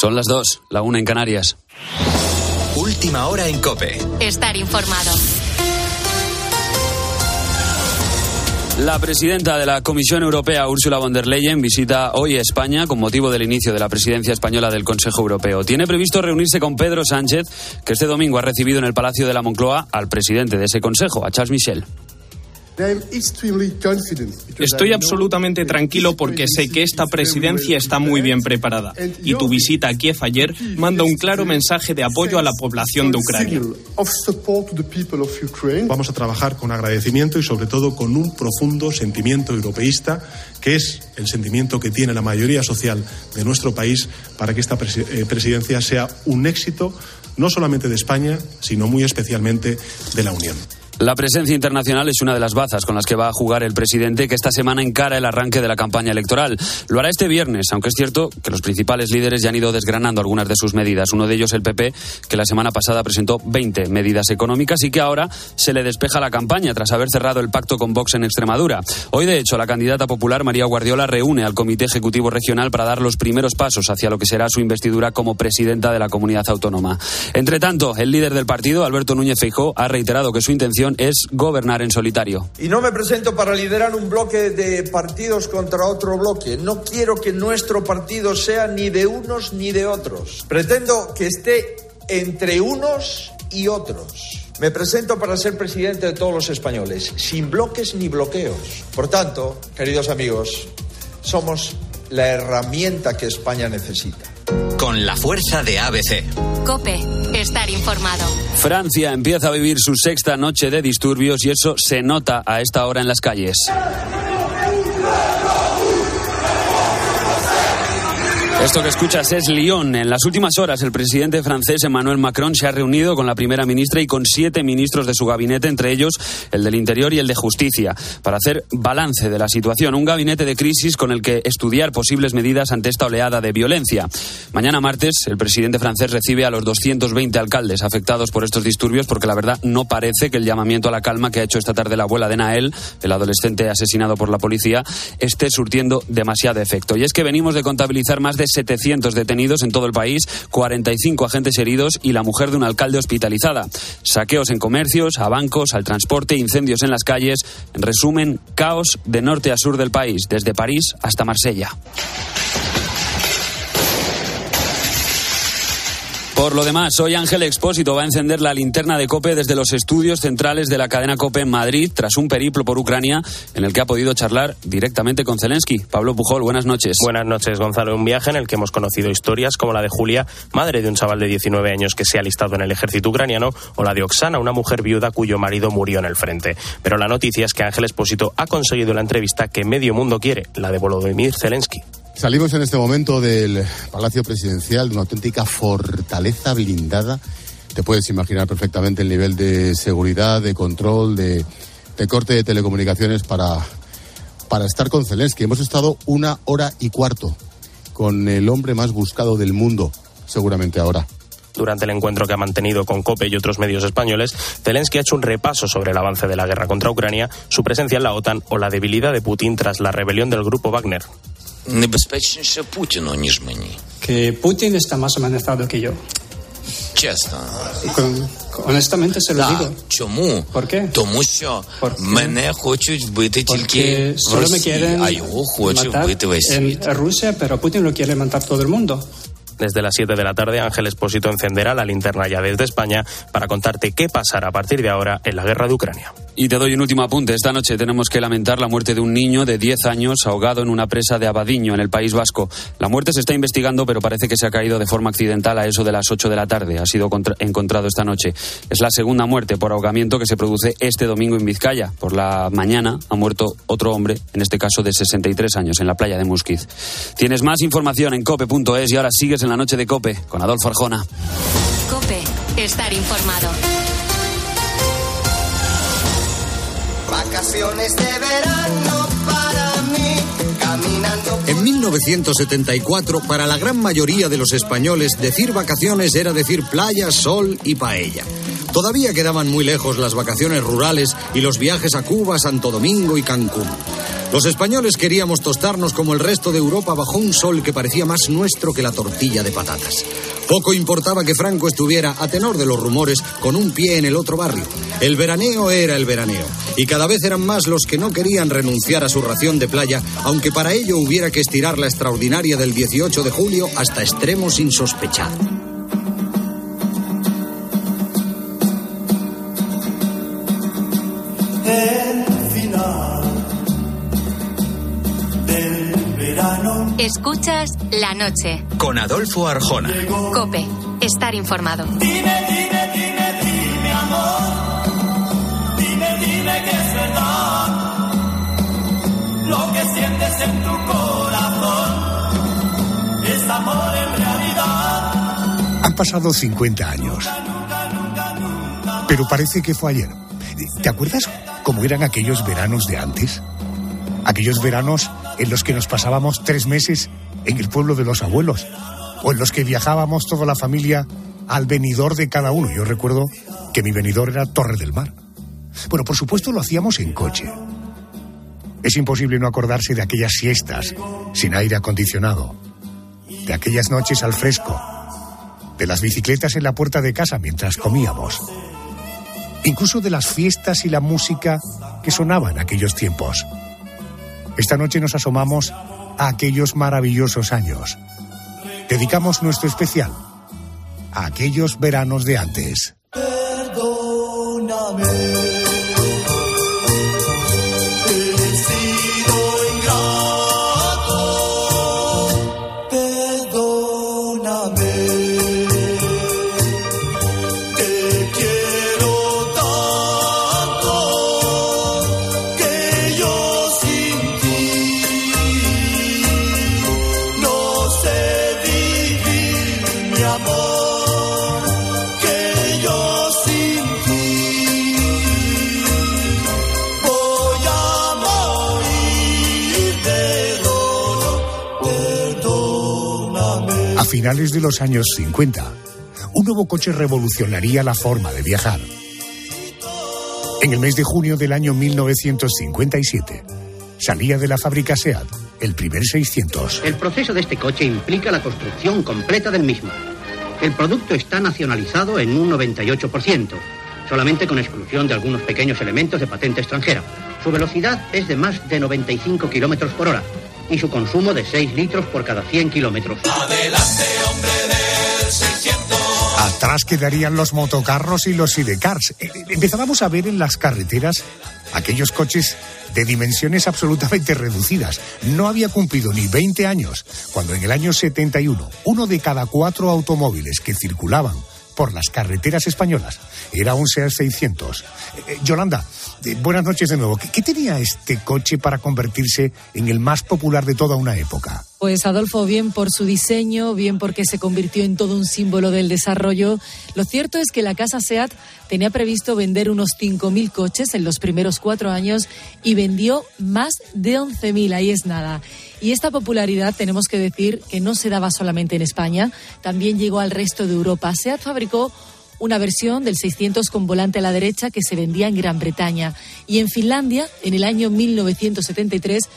Son las dos, la una en Canarias. Última hora en Cope. Estar informado. La presidenta de la Comisión Europea, Ursula von der Leyen, visita hoy España con motivo del inicio de la presidencia española del Consejo Europeo. Tiene previsto reunirse con Pedro Sánchez, que este domingo ha recibido en el Palacio de la Moncloa al presidente de ese Consejo, a Charles Michel. Estoy absolutamente tranquilo porque sé que esta presidencia está muy bien preparada y tu visita a Kiev ayer manda un claro mensaje de apoyo a la población de Ucrania. Vamos a trabajar con agradecimiento y sobre todo con un profundo sentimiento europeísta que es el sentimiento que tiene la mayoría social de nuestro país para que esta eh, presidencia sea un éxito no solamente de España, sino muy especialmente de la Unión. La presencia internacional es una de las bazas con las que va a jugar el presidente que esta semana encara el arranque de la campaña electoral. Lo hará este viernes, aunque es cierto que los principales líderes ya han ido desgranando algunas de sus medidas. Uno de ellos el PP, que la semana pasada presentó 20 medidas económicas y que ahora se le despeja la campaña tras haber cerrado el pacto con Vox en Extremadura. Hoy, de hecho, la candidata popular María Guardiola reúne al Comité Ejecutivo Regional para dar los primeros pasos hacia lo que será su investidura como presidenta de la comunidad autónoma. Entre tanto, el líder del partido, Alberto Núñez Feijó, ha reiterado que su intención es gobernar en solitario. Y no me presento para liderar un bloque de partidos contra otro bloque. No quiero que nuestro partido sea ni de unos ni de otros. Pretendo que esté entre unos y otros. Me presento para ser presidente de todos los españoles, sin bloques ni bloqueos. Por tanto, queridos amigos, somos la herramienta que España necesita. Con la fuerza de ABC. Cope, estar informado. Francia empieza a vivir su sexta noche de disturbios y eso se nota a esta hora en las calles. Esto que escuchas es Lyon. En las últimas horas, el presidente francés Emmanuel Macron se ha reunido con la primera ministra y con siete ministros de su gabinete, entre ellos el del Interior y el de Justicia, para hacer balance de la situación. Un gabinete de crisis con el que estudiar posibles medidas ante esta oleada de violencia. Mañana martes, el presidente francés recibe a los 220 alcaldes afectados por estos disturbios, porque la verdad no parece que el llamamiento a la calma que ha hecho esta tarde la abuela de Nael, el adolescente asesinado por la policía, esté surtiendo demasiado efecto. Y es que venimos de contabilizar más de 700 detenidos en todo el país, 45 agentes heridos y la mujer de un alcalde hospitalizada. Saqueos en comercios, a bancos, al transporte, incendios en las calles. En resumen, caos de norte a sur del país, desde París hasta Marsella. Por lo demás, hoy Ángel Expósito va a encender la linterna de COPE desde los estudios centrales de la cadena COPE en Madrid, tras un periplo por Ucrania en el que ha podido charlar directamente con Zelensky. Pablo Pujol, buenas noches. Buenas noches, Gonzalo. Un viaje en el que hemos conocido historias como la de Julia, madre de un chaval de 19 años que se ha alistado en el ejército ucraniano, o la de Oksana, una mujer viuda cuyo marido murió en el frente. Pero la noticia es que Ángel Expósito ha conseguido la entrevista que medio mundo quiere, la de Volodymyr Zelensky. Salimos en este momento del Palacio Presidencial de una auténtica fortaleza blindada. Te puedes imaginar perfectamente el nivel de seguridad, de control, de, corte de telecomunicaciones para, para estar con Zelensky. Hemos estado una hora y cuarto con el hombre más buscado del mundo, seguramente ahora. Durante el encuentro que ha mantenido con COPE y otros medios españoles, Zelensky ha hecho un repaso sobre el avance de la guerra contra Ucrania, su presencia en la OTAN o la debilidad de Putin tras la rebelión del grupo Wagner. Que Putin está más amenazado que yo. honestamente se lo digo. ¿Por qué? Porque solo me quieren matar en Rusia, pero Putin lo quiere matar todo el mundo. Desde las 7 de la tarde, Ángel Espósito encenderá la linterna ya desde España para contarte qué pasará a partir de ahora en la guerra de Ucrania. Y te doy un último apunte. Esta noche tenemos que lamentar la muerte de un niño de 10 años ahogado en una presa de Abadiño, en el País Vasco. La muerte se está investigando, pero parece que se ha caído de forma accidental a eso de las 8 de la tarde. Ha sido encontrado esta noche. Es la segunda muerte por ahogamiento que se produce este domingo en Vizcaya. Por la mañana ha muerto otro hombre, en este caso de 63 años, en la playa de Musquiz. Tienes más información en cope.es y ahora sigues en la noche de Cope con Adolfo Arjona. Cope, estar informado. Vacaciones de verano para mí, caminando. En 1974, para la gran mayoría de los españoles, decir vacaciones era decir playa, sol y paella. Todavía quedaban muy lejos las vacaciones rurales y los viajes a Cuba, Santo Domingo y Cancún. Los españoles queríamos tostarnos como el resto de Europa bajo un sol que parecía más nuestro que la tortilla de patatas. Poco importaba que Franco estuviera, a tenor de los rumores, con un pie en el otro barrio. El veraneo era el veraneo, y cada vez eran más los que no querían renunciar a su ración de playa, aunque para ello hubiera que estirar la extraordinaria del 18 de julio hasta extremos insospechados. Escuchas la noche. Con Adolfo Arjona. Cope. Estar informado. Dime, dime, dime, dime, amor. Dime, dime que es verdad. Lo que sientes en tu corazón es amor en realidad. Han pasado 50 años. Pero parece que fue ayer. ¿Te acuerdas cómo eran aquellos veranos de antes? Aquellos veranos en los que nos pasábamos tres meses en el pueblo de los abuelos, o en los que viajábamos toda la familia al venidor de cada uno. Yo recuerdo que mi venidor era Torre del Mar. Bueno, por supuesto lo hacíamos en coche. Es imposible no acordarse de aquellas siestas sin aire acondicionado, de aquellas noches al fresco, de las bicicletas en la puerta de casa mientras comíamos, incluso de las fiestas y la música que sonaban aquellos tiempos. Esta noche nos asomamos a aquellos maravillosos años. Dedicamos nuestro especial a aquellos veranos de antes. Perdóname. Finales de los años 50, un nuevo coche revolucionaría la forma de viajar. En el mes de junio del año 1957, salía de la fábrica SEAT el primer 600. El proceso de este coche implica la construcción completa del mismo. El producto está nacionalizado en un 98%, solamente con exclusión de algunos pequeños elementos de patente extranjera. Su velocidad es de más de 95 kilómetros por hora y su consumo de 6 litros por cada 100 kilómetros. Adelante, hombre del 600. Atrás quedarían los motocarros y los sidecars. Eh, eh, Empezábamos a ver en las carreteras aquellos coches de dimensiones absolutamente reducidas. No había cumplido ni 20 años cuando en el año 71 uno de cada cuatro automóviles que circulaban por las carreteras españolas era un Seat 600. Eh, eh, Yolanda, eh, buenas noches de nuevo. ¿Qué, qué tenía este coche para convertirse en el más popular de toda una época? Pues Adolfo, bien por su diseño, bien porque se convirtió en todo un símbolo del desarrollo. Lo cierto es que la casa SEAT tenía previsto vender unos 5.000 coches en los primeros cuatro años y vendió más de 11.000, ahí es nada. Y esta popularidad tenemos que decir que no se daba solamente en España, también llegó al resto de Europa. SEAT fabricó una versión del 600 con volante a la derecha que se vendía en Gran Bretaña. Y en Finlandia, en el año 1973,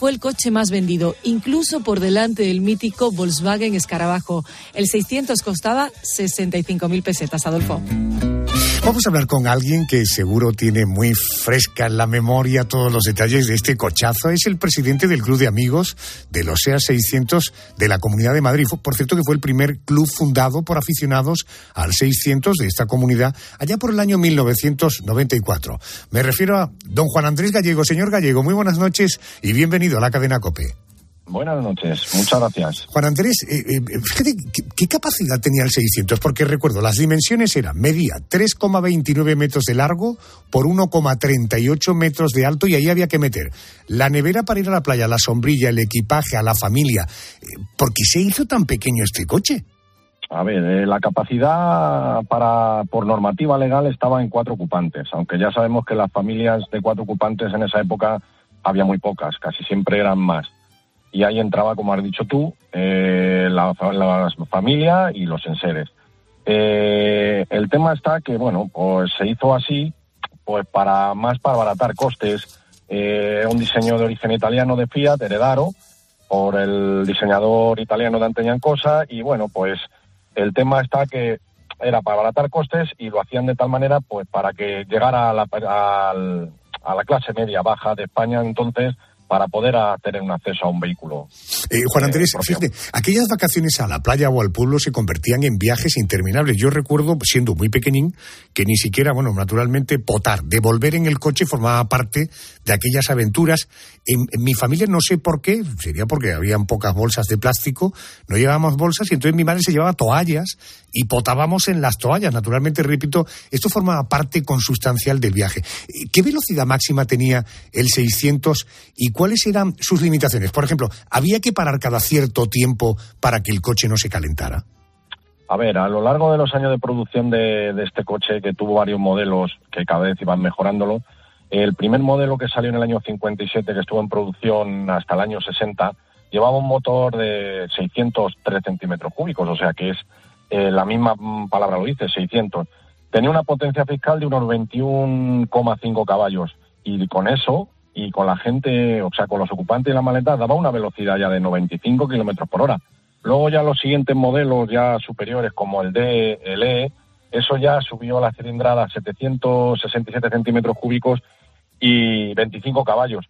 fue el coche más vendido, incluso por delante del mítico Volkswagen Escarabajo. El 600 costaba 65.000 pesetas, Adolfo. Vamos a hablar con alguien que seguro tiene muy fresca en la memoria todos los detalles de este cochazo. Es el presidente del Club de Amigos de los SEA 600 de la Comunidad de Madrid. Por cierto, que fue el primer club fundado por aficionados al 600 de esta comunidad allá por el año 1994. Me refiero a don Juan Andrés Gallego. Señor Gallego, muy buenas noches y bienvenido a la cadena COPE. Buenas noches, muchas gracias. Juan Andrés, eh, eh, fíjate, ¿qué, qué capacidad tenía el 600? Porque recuerdo, las dimensiones eran, medía 3,29 metros de largo por 1,38 metros de alto y ahí había que meter la nevera para ir a la playa, la sombrilla, el equipaje, a la familia. Eh, ¿Por qué se hizo tan pequeño este coche? A ver, eh, la capacidad para por normativa legal estaba en cuatro ocupantes, aunque ya sabemos que las familias de cuatro ocupantes en esa época había muy pocas, casi siempre eran más. Y ahí entraba, como has dicho tú, eh, la, fa- la familia y los enseres. Eh, el tema está que, bueno, pues se hizo así, pues para más para abaratar costes, Eh, un diseño de origen italiano de Fiat, heredaro, por el diseñador italiano de Anteñan Cosa, y bueno, pues el tema está que era para abaratar costes y lo hacían de tal manera pues para que llegara a la, a la clase media baja de España entonces para poder tener un acceso a un vehículo. Eh, Juan Andrés, fíjate, aquellas vacaciones a la playa o al pueblo se convertían en viajes interminables. Yo recuerdo, siendo muy pequeñín, que ni siquiera, bueno, naturalmente, potar, devolver en el coche formaba parte de aquellas aventuras. En, mi familia no sé por qué, sería porque habían pocas bolsas de plástico, no llevábamos bolsas y entonces mi madre se llevaba toallas y potábamos en las toallas. Naturalmente, repito, esto formaba parte consustancial del viaje. ¿Qué velocidad máxima tenía el 600 y cuáles eran sus limitaciones? Por ejemplo, ¿había que parar cada cierto tiempo para que el coche no se calentara? A ver, a lo largo de los años de producción de, este coche, que tuvo varios modelos que cada vez iban mejorándolo, el primer modelo que salió en el año 57, que estuvo en producción hasta el año 60, llevaba un motor de 603 centímetros cúbicos, o sea que es eh, la misma palabra lo dice, 600. Tenía una potencia fiscal de unos 21,5 caballos y con eso y con la gente, o sea, con los ocupantes y la maleta, daba una velocidad ya de 95 kilómetros por hora. Luego ya los siguientes modelos ya superiores como el D, el E, eso ya subió la cilindrada a 767 centímetros cúbicos y 25 caballos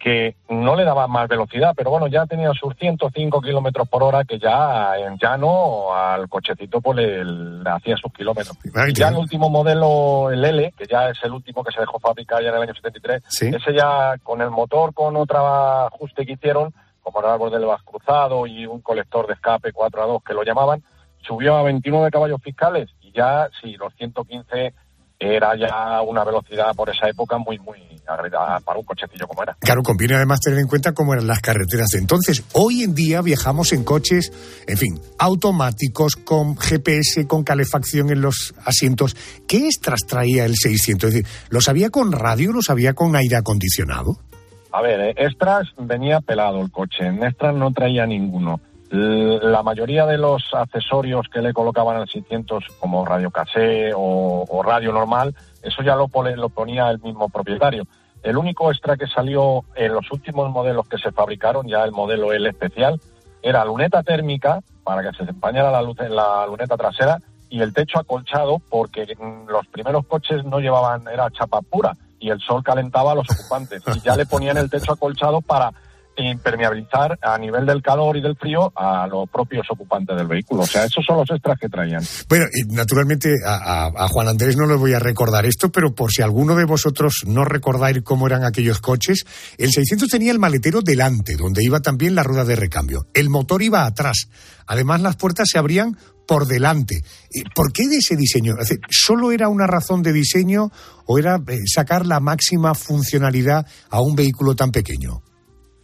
que no le daba más velocidad, pero bueno, ya tenía sus 105 kilómetros por hora, que ya en llano al cochecito pues le, hacía sus kilómetros. Y ya el último modelo, el L, que ya es el último que se dejó fabricar ya en el año 73, ese ya con el motor, con otra ajuste que hicieron, como el árbol del vas cruzado y un colector de escape 4 a 2 que lo llamaban, subió a 29 caballos fiscales y ya, sí, los 115 era ya una velocidad por esa época muy, muy agregada para un cochecillo como era. Claro, conviene además tener en cuenta cómo eran las carreteras de entonces. Hoy en día viajamos en coches, en fin, automáticos, con GPS, con calefacción en los asientos. ¿Qué extras traía el 600? Es decir, ¿los había con radio, los había con aire acondicionado? A ver, eh, extras venía pelado el coche, en extras no traía ninguno. La mayoría de los accesorios que le colocaban al 600, como radio cassé o, radio normal, eso ya lo, lo ponía el mismo propietario. El único extra que salió en los últimos modelos que se fabricaron, ya el modelo L especial, era luneta térmica para que se empañara la, luz, la luneta trasera y el techo acolchado porque los primeros coches no llevaban, era chapa pura y el sol calentaba a los ocupantes y ya le ponían el techo acolchado para impermeabilizar a nivel del calor y del frío a los propios ocupantes del vehículo. O sea, esos son los extras que traían. Bueno, y naturalmente a, Juan Andrés no le voy a recordar esto, pero por si alguno de vosotros no recordáis cómo eran aquellos coches, el 600 tenía el maletero delante, donde iba también la rueda de recambio. El motor iba atrás. Además, las puertas se abrían por delante. ¿Por qué de ese diseño? ¿Solo era una razón de diseño o era eh, sacar la máxima funcionalidad a un vehículo tan pequeño?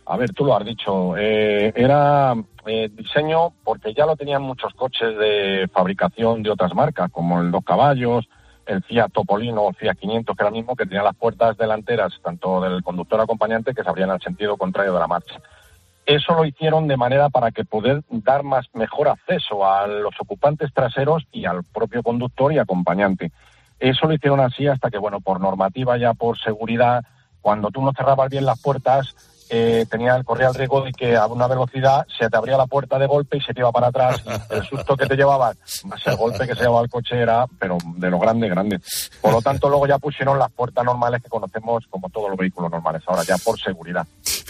A ver, tú lo has dicho. Eh, era eh, diseño porque ya lo tenían muchos coches de fabricación de otras marcas, como el Dos Caballos, el Fiat Topolino o Fiat 500, que era el mismo, que tenía las puertas delanteras, tanto del conductor acompañante, que se abrían al sentido contrario de la marcha. Eso lo hicieron de manera para que poder dar más mejor acceso a los ocupantes traseros y al propio conductor y acompañante. Eso lo hicieron así hasta que, bueno, por normativa ya por seguridad, cuando tú no cerrabas bien las puertas, eh, tenía, corría el riesgo de que a una velocidad se te abría la puerta de golpe y se te iba para atrás. el susto que te llevaba, más el golpe que se llevaba el coche era, pero de lo grande, grande. Por lo tanto, luego ya pusieron las puertas normales que conocemos como todos los vehículos normales, ahora ya por seguridad.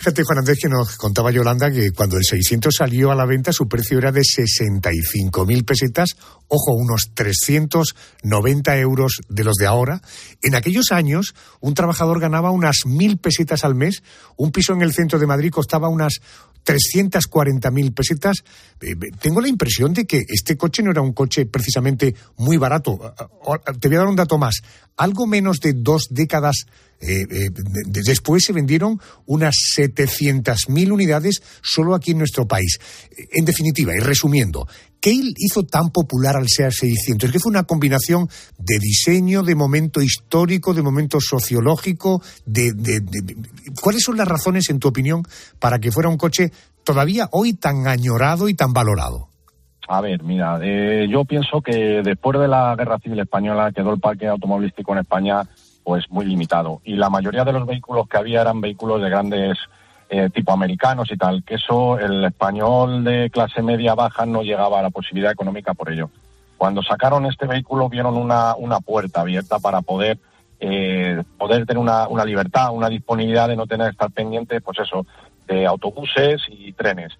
Fíjate, Juan Andrés, que nos contaba Yolanda que cuando el 600 salió a la venta, su precio era de 65.000 pesetas, ojo, unos 390 euros de los de ahora. En aquellos años, un trabajador ganaba unas 1.000 pesetas al mes, un piso en el centro de Madrid costaba unas 340.000 pesetas. Eh, eh, tengo la impresión de que este coche no era un coche precisamente muy barato. Ah, ah, te voy a dar un dato más. Algo menos de dos décadas eh, después se vendieron unas 700.000 unidades solo aquí en nuestro país. En definitiva, y resumiendo, ¿qué hizo tan popular al SEA 600? que fue una combinación de diseño, de momento histórico, de momento sociológico, de, ¿Cuáles son las razones, en tu opinión, para que fuera un coche todavía hoy tan añorado y tan valorado? A ver, mira, eh, yo pienso que después de la Guerra Civil Española quedó el parque automovilístico en España pues muy limitado. Y la mayoría de los vehículos que había eran vehículos de grandes eh, tipo americanos y tal, que eso el español de clase media baja no llegaba a la posibilidad económica por ello. Cuando sacaron este vehículo vieron una, una puerta abierta para poder eh, poder tener una, una libertad, una disponibilidad de no tener que estar pendiente, pues eso, de autobuses y trenes.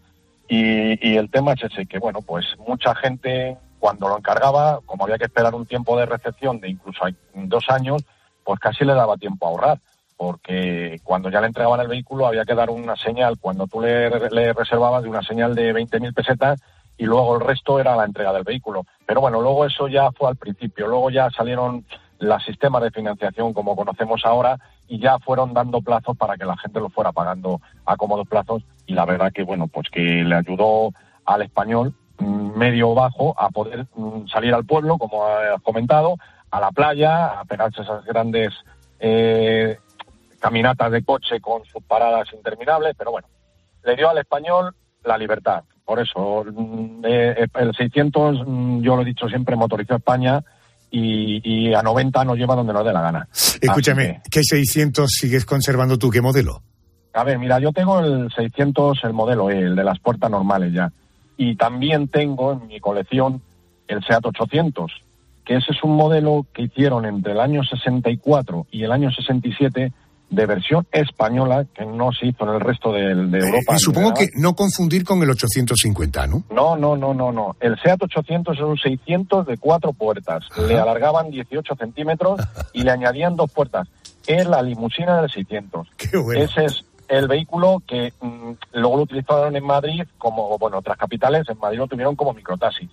Y, y el tema es ese, que bueno, pues mucha gente cuando lo encargaba, como había que esperar un tiempo de recepción de incluso dos años, pues casi le daba tiempo a ahorrar, porque cuando ya le entregaban el vehículo había que dar una señal, cuando tú le, le reservabas de una señal de 20.000 pesetas y luego el resto era la entrega del vehículo. Pero bueno, luego eso ya fue al principio, luego ya salieron los sistemas de financiación como conocemos ahora y ya fueron dando plazos para que la gente lo fuera pagando a cómodos plazos y la verdad que bueno, pues que le ayudó al español mm, medio bajo a poder mm, salir al pueblo, como has comentado, a la playa, a pegarse esas grandes eh, caminatas de coche con sus paradas interminables, pero bueno, le dio al español la libertad. Por eso, mm, eh, el 600, yo lo he dicho siempre, motorizó España y, a 90 nos lleva donde nos dé la gana. Escúchame, ¿qué 600 sigues conservando tú? ¿Qué modelo? A ver, mira, yo tengo el 600, el modelo E, el de las puertas normales ya. Y también tengo en mi colección el SEAT 800, que ese es un modelo que hicieron entre el año 64 y el año 67 de versión española que no se hizo en el resto de, de Europa. Y supongo que no confundir con el 850, ¿no? No, no, no, no, no. El SEAT 800 es un 600 de cuatro puertas. Le alargaban 18 centímetros y le añadían dos puertas. Es la limusina del 600. Qué bueno. Ese es el vehículo que mm, luego lo utilizaron en Madrid como, bueno, otras capitales, en Madrid lo tuvieron como microtaxi.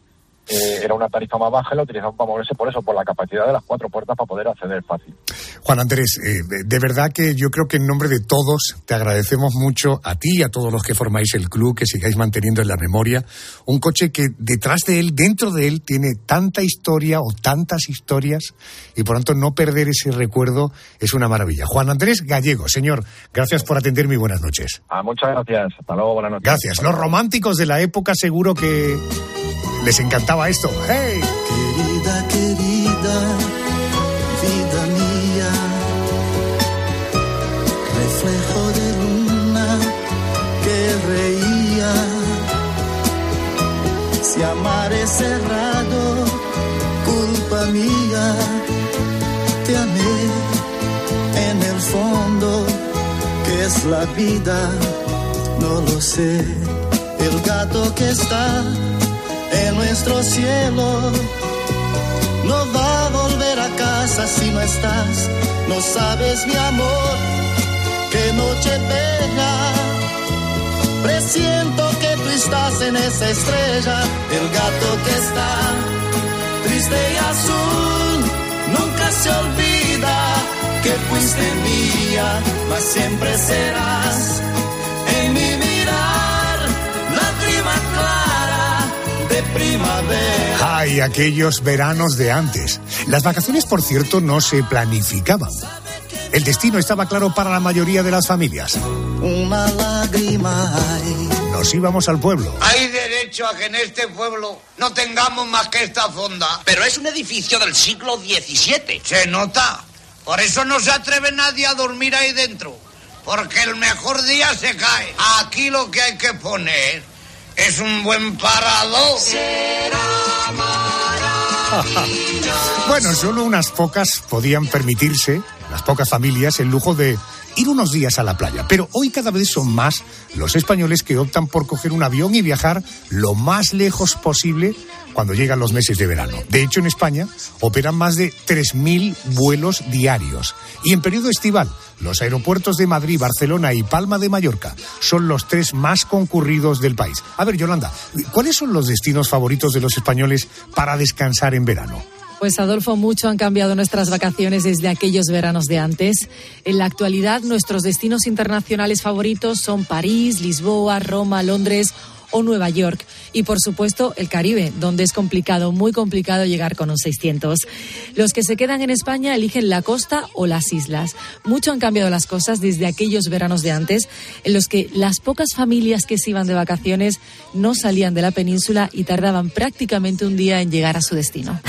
Eh, era una tarifa más baja y lo utilizaban para moverse por eso, por la capacidad de las cuatro puertas para poder acceder fácil. Juan Andrés, eh, de verdad que yo creo que en nombre de todos te agradecemos mucho a ti y a todos los que formáis el club, que sigáis manteniendo en la memoria un coche que detrás de él, dentro de él, tiene tanta historia o tantas historias y por tanto no perder ese recuerdo es una maravilla. Juan Andrés Gallego, señor, gracias por atenderme y buenas noches. Ah, muchas gracias. Hasta luego, buenas noches. Gracias. Los románticos de la época seguro que les encantaba esto. ¡Hey! Querida, querida, vida mía, reflejo de luna que reía. Si amar es cerrado, culpa mía, te amé en el fondo, que es la vida, no lo sé. El gato que está en nuestro cielo. No va a volver a casa si no estás, no sabes mi amor, qué noche pega. Presiento que tú estás en esa estrella, el gato que está triste y azul, nunca se olvida que fuiste mía, mas siempre serás primavera. Ay, aquellos veranos de antes. Las vacaciones, por cierto, no se planificaban. El destino estaba claro para la mayoría de las familias. Una lágrima hay. Nos íbamos al pueblo. Hay derecho a que en este pueblo no tengamos más que esta fonda. Pero es un edificio del siglo XVII. Se nota. Por eso no se atreve nadie a dormir ahí dentro. Porque el mejor día se cae. Aquí lo que hay que poner es un buen parador. Bueno, solo unas pocas podían permitirse, las pocas familias, el lujo de ir unos días a la playa. Pero hoy cada vez son más los españoles que optan por coger un avión y viajar lo más lejos posible cuando llegan los meses de verano. De hecho, en España operan más de 3.000 vuelos diarios. Y en periodo estival, los aeropuertos de Madrid, Barcelona y Palma de Mallorca son los tres más concurridos del país. A ver, Yolanda, ¿cuáles son los destinos favoritos de los españoles para descansar en verano? Pues Adolfo, mucho han cambiado nuestras vacaciones desde aquellos veranos de antes. En la actualidad, nuestros destinos internacionales favoritos son París, Lisboa, Roma, Londres o Nueva York. Y por supuesto, el Caribe, donde es complicado, muy complicado llegar con un 600. Los que se quedan en España eligen la costa o las islas. Mucho han cambiado las cosas desde aquellos veranos de antes, en los que las pocas familias que se iban de vacaciones no salían de la península y tardaban prácticamente un día en llegar a su destino.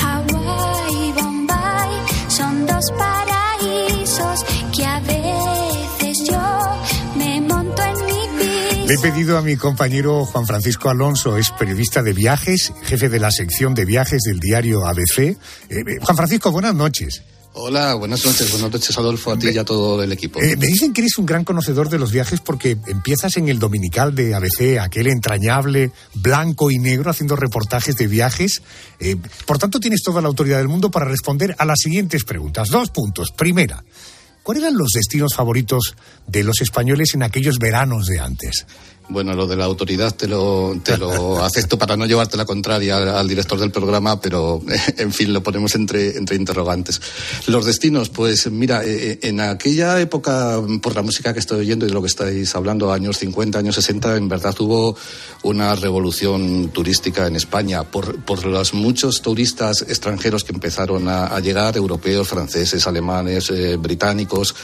Le he pedido a mi compañero Juan Francisco Alonso, es periodista de viajes, jefe de la sección de viajes del diario ABC. Eh, eh, Juan Francisco, buenas noches. Hola, buenas noches. Buenas noches, Adolfo, a ti y a todo el equipo. Eh, me dicen que eres un gran conocedor de los viajes porque empiezas en el dominical de ABC, aquel entrañable blanco y negro haciendo reportajes de viajes. Eh, por tanto, tienes toda la autoridad del mundo para responder a las siguientes preguntas. Dos puntos. Primera, ¿cuáles eran los destinos favoritos de los españoles en aquellos veranos de antes? Bueno, lo de la autoridad te lo, te lo acepto para no llevarte la contraria al, director del programa, pero en fin, lo ponemos entre, entre interrogantes. Los destinos, pues mira, eh, eh, en aquella época, por la música que estoy oyendo y de lo que estáis hablando, años 50, años 60, en verdad hubo una revolución turística en España por, por los muchos turistas extranjeros que empezaron a, llegar, europeos, franceses, alemanes, eh, británicos,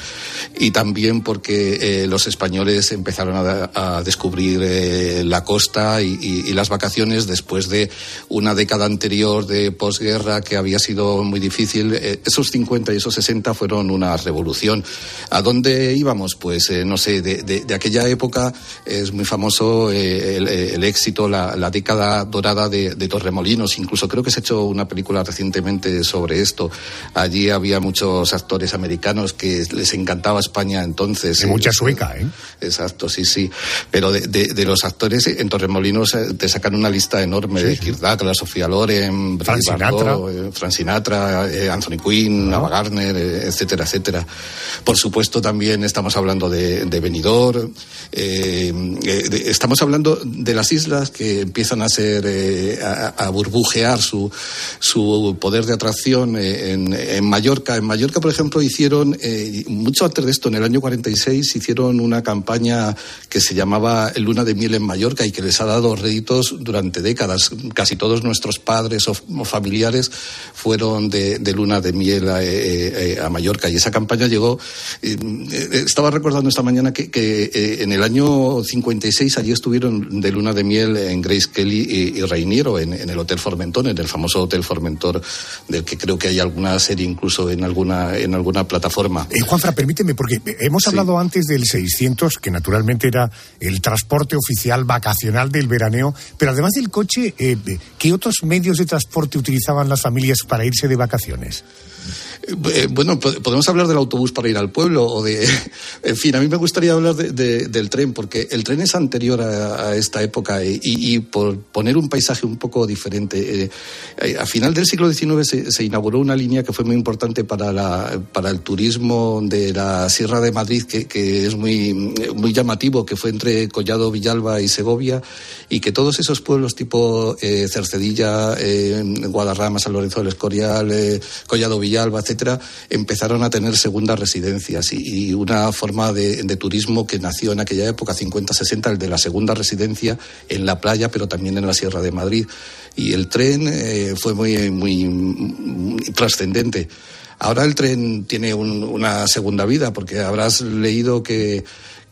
y también porque los españoles empezaron a, a descubrir cubrir eh, la costa y, las vacaciones después de una década anterior de posguerra que había sido muy difícil. Eh, esos 50 y esos 60 fueron una revolución. ¿A dónde íbamos? Pues eh, no sé, de, aquella época es muy famoso el, éxito, la, década dorada de, Torremolinos. Incluso creo que se ha hecho una película recientemente sobre esto. Allí había muchos actores americanos que les encantaba España entonces. Y mucha sueca, ¿eh? Exacto, sí, sí. Pero de, los actores en Torremolinos eh, te sacan una lista enorme de Kirk la Sofía Loren, Frank Sinatra, eh, Sinatra eh, Anthony Quinn, Ava Gardner, etcétera, etcétera. Por supuesto también estamos hablando de, de Benidorm, estamos hablando de las islas que empiezan a ser a, burbujear su, su poder de atracción en, en, Mallorca. En Mallorca, por ejemplo, hicieron mucho antes de esto, en el año 46 hicieron una campaña que se llamaba luna de miel en Mallorca y que les ha dado réditos durante décadas. Casi todos nuestros padres o, familiares fueron de, luna de miel a, eh, eh, a, Mallorca y esa campaña llegó. Eh, estaba recordando esta mañana que, en el año 56 allí estuvieron de luna de miel en Grace Kelly y, y Reiniero en, el Hotel Formentón, en el famoso Hotel Formentor, del que creo que hay alguna serie incluso en alguna, en alguna plataforma. Juanfra, permíteme, porque hemos hablado antes del 600, que naturalmente era el transporte transporte oficial vacacional del veraneo, pero además del coche, eh, ¿qué otros medios de transporte utilizaban las familias para irse de vacaciones? Eh, bueno, podemos hablar del autobús para ir al pueblo o de... En fin, a mí me gustaría hablar del tren porque el tren es anterior a, esta época y, por poner un paisaje un poco diferente. Eh, a final del siglo XIX se, inauguró una línea que fue muy importante para, la, para el turismo de la Sierra de Madrid, que, es muy, muy llamativo, que fue entre Villalba y Segovia y que todos esos pueblos tipo eh, Cercedilla, Guadarrama, San Lorenzo del Escorial, Collado, Villalba, etcétera, empezaron a tener segundas residencias y, una forma de, turismo que nació en aquella época, 50-60, el de la segunda residencia en la playa, pero también en la Sierra de Madrid. Y el tren eh, fue muy, muy, trascendente. Ahora el tren tiene una segunda vida, porque habrás leído que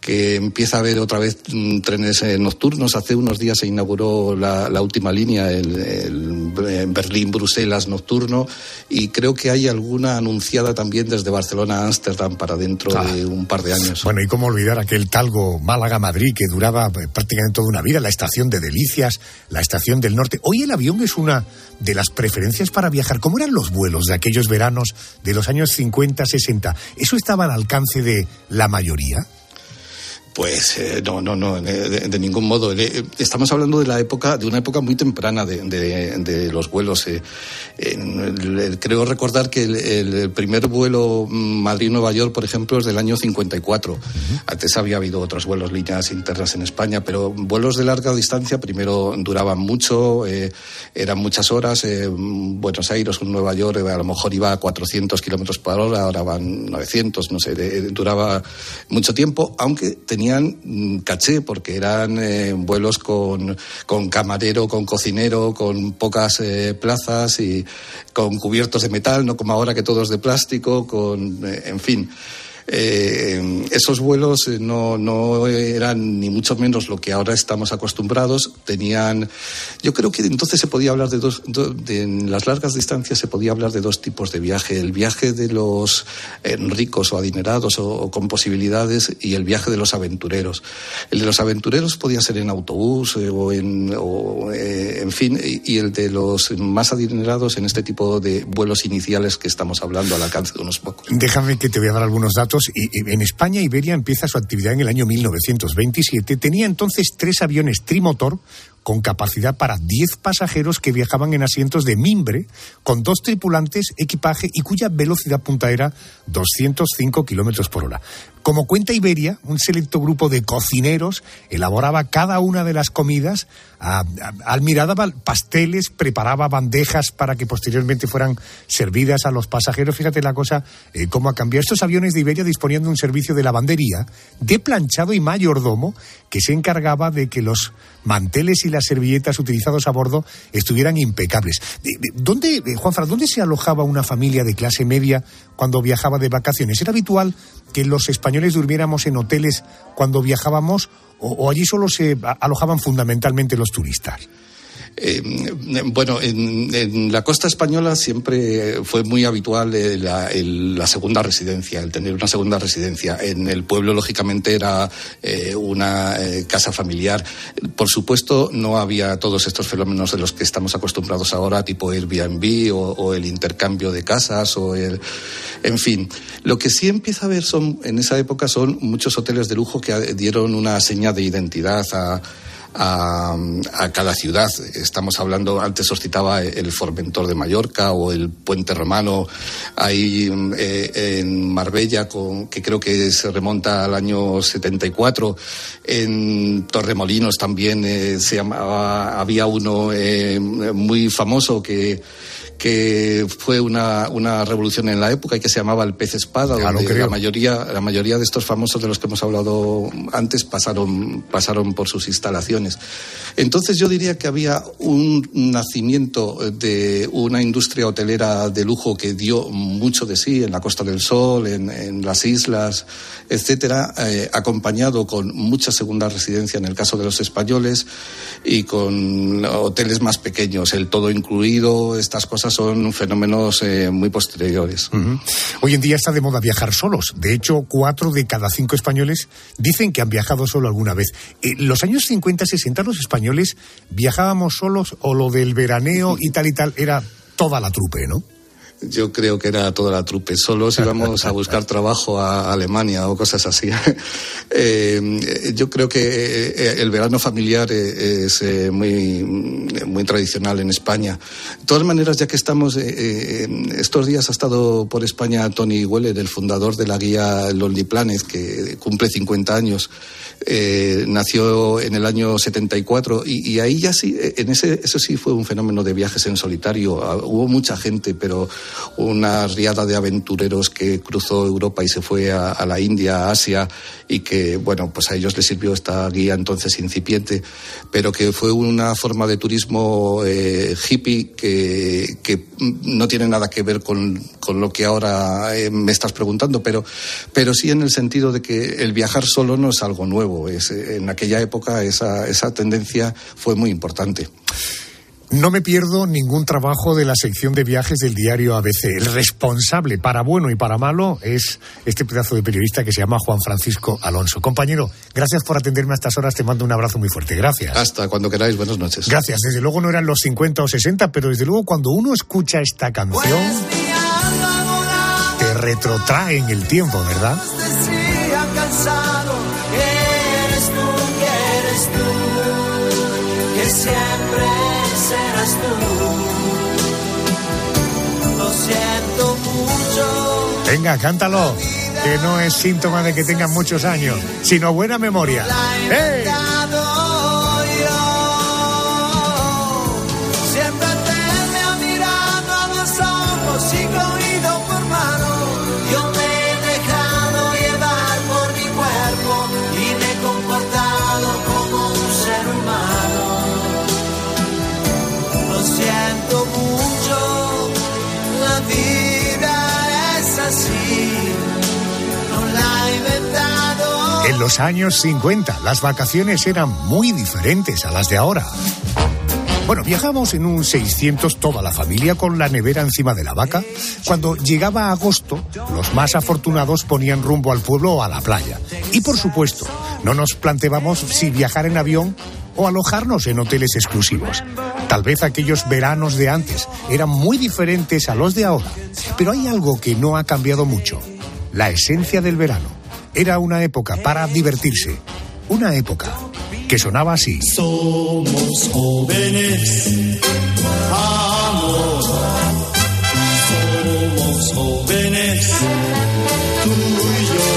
que empieza a haber otra vez mm, trenes eh, nocturnos. Hace unos días se inauguró la, última línea, el, Berlín-Bruselas nocturno, y creo que hay alguna anunciada también desde Barcelona a Ámsterdam para dentro ah. de un par de años. Bueno, y cómo olvidar aquel talgo Málaga-Madrid que duraba eh, prácticamente toda una vida, la estación de Delicias, la estación del norte. Hoy el avión es una de las preferencias para viajar. ¿Cómo eran los vuelos de aquellos veranos de los años 50, 60? ¿Eso estaba al alcance de la mayoría? Pues eh, no, no, no, de, ningún modo. Eh, estamos hablando de la época, de una época muy temprana de, los vuelos. Eh. creo recordar que el, primer vuelo Madrid-Nueva York, por ejemplo, es del año 54. Antes había habido otros vuelos, líneas internas en España, pero vuelos de larga distancia primero duraban mucho, eran muchas horas. Buenos Aires, Nueva York, a lo mejor iba a 400 kilómetros por hora, ahora van 900, no sé, duraba mucho tiempo, aunque tenía Mm, caché porque eran eh, vuelos con, con, camarero, con cocinero, con pocas eh, plazas y con cubiertos de metal, no como ahora que todo es de plástico, con, eh, en fin. Eh, esos vuelos eh, no, no, eran ni mucho menos lo que ahora estamos acostumbrados. Tenían, yo creo que entonces se podía hablar de dos, de, en las largas distancias se podía hablar de dos tipos de viaje: el viaje de los eh, ricos o adinerados o, con posibilidades y el viaje de los aventureros. El de los aventureros podía ser en autobús o en, o, en fin, y, el de los más adinerados en este tipo de vuelos iniciales que estamos hablando al alcance de unos pocos. Déjame que te voy a dar algunos datos en España, Iberia empieza su actividad en el año 1927. Tenía entonces tres aviones trimotor con capacidad para 10 pasajeros que viajaban en asientos de mimbre, con dos tripulantes, equipaje y cuya velocidad punta era 205 kilómetros por hora. Como cuenta Iberia, un selecto grupo de cocineros elaboraba cada una de las comidas, almiraba pasteles, preparaba bandejas para que posteriormente fueran servidas a los pasajeros. Fíjate la cosa, eh, cómo ha cambiado. Estos aviones de Iberia disponían de un servicio de lavandería, de planchado y mayordomo, que se encargaba de que los manteles y las servilletas utilizados a bordo estuvieran impecables. ¿Dónde, eh, Juanfra, dónde se alojaba una familia de clase media cuando viajaba de vacaciones? ¿Era habitual que los españoles durmiéramos en hoteles cuando viajábamos o allí solo se alojaban fundamentalmente los turistas? Eh, bueno, en, la costa española siempre fue muy habitual eh, la, segunda residencia, el tener una segunda residencia. En el pueblo, lógicamente, era eh, una casa familiar. Por supuesto, no había todos estos fenómenos de los que estamos acostumbrados ahora, tipo Airbnb o, o el intercambio de casas o el. En fin, lo que sí empieza a haber son, en esa época son muchos hoteles de lujo que dieron una seña de identidad a a, cada ciudad. Estamos hablando, antes os citaba el Formentor de Mallorca o el Puente Romano, ahí eh, en Marbella, que creo que se remonta al año 74. En Torremolinos también eh, se había uno eh, muy famoso que que fue una, una, revolución en la época y que se llamaba el pez espada, donde la mayoría, la mayoría de estos famosos de los que hemos hablado antes pasaron, pasaron por sus instalaciones. Entonces yo diría que había un nacimiento de una industria hotelera de lujo que dio mucho de sí en la Costa del Sol, en, en las islas, etcétera, eh, acompañado con mucha segunda residencia en el caso de los españoles y con hoteles más pequeños, el todo incluido, estas cosas son fenómenos eh, muy posteriores. Hoy en día está de moda viajar solos. De hecho, cuatro de cada cinco españoles dicen que han viajado solo alguna vez. En eh, los años 50, 60, los españoles viajábamos solos o lo del veraneo y tal y tal era toda la trupe, ¿no? Yo creo que era toda la trupe. Solos íbamos a buscar trabajo a Alemania o cosas así. Eh, yo creo que eh, el verano familiar eh, es muy, muy tradicional en España. De todas maneras, ya que estamos, estos días ha estado por España Tony Weller, el fundador de la guía Lonely Planet, que cumple 50 años. nació en el año 74 y, y ahí ya sí, en ese, eso sí fue un fenómeno de viajes en solitario. Ah, hubo mucha gente, pero una riada de aventureros que cruzó Europa y se fue a, la India, a Asia, y que, bueno, pues a ellos les sirvió esta guía entonces incipiente, pero que fue una forma de turismo eh, hippie que, no tiene nada que ver con, lo que ahora eh, me estás preguntando, pero, pero sí en el sentido de que el viajar solo no es algo nuevo. Es, en aquella época esa tendencia fue muy importante. No me pierdo ningún trabajo de la sección de viajes del diario ABC. El responsable, para bueno y para malo, es este pedazo de periodista que se llama Juan Francisco Alonso. Compañero, gracias por atenderme a estas horas. Te mando un abrazo muy fuerte. Gracias. Hasta cuando queráis. Buenas noches. Gracias. Desde luego no eran los 50 o 60, pero desde luego cuando uno escucha esta canción, te retrotrae en el tiempo, ¿verdad? siempre lo siento mucho. Venga, cántalo. Que no es síntoma de que tengan muchos años, sino buena memoria. ¡Hey! Los años 50 las vacaciones eran muy diferentes a las de ahora. Bueno, viajamos en un 600 toda la familia con la nevera encima de la vaca. Cuando llegaba agosto, los más afortunados ponían rumbo al pueblo o a la playa. Y por supuesto, no nos planteábamos si viajar en avión o alojarnos en hoteles exclusivos. Tal vez aquellos veranos de antes eran muy diferentes a los de ahora, pero hay algo que no ha cambiado mucho, la esencia del verano. Era una época para divertirse, una época que sonaba así. Somos jóvenes, amor. Somos jóvenes, tú y yo.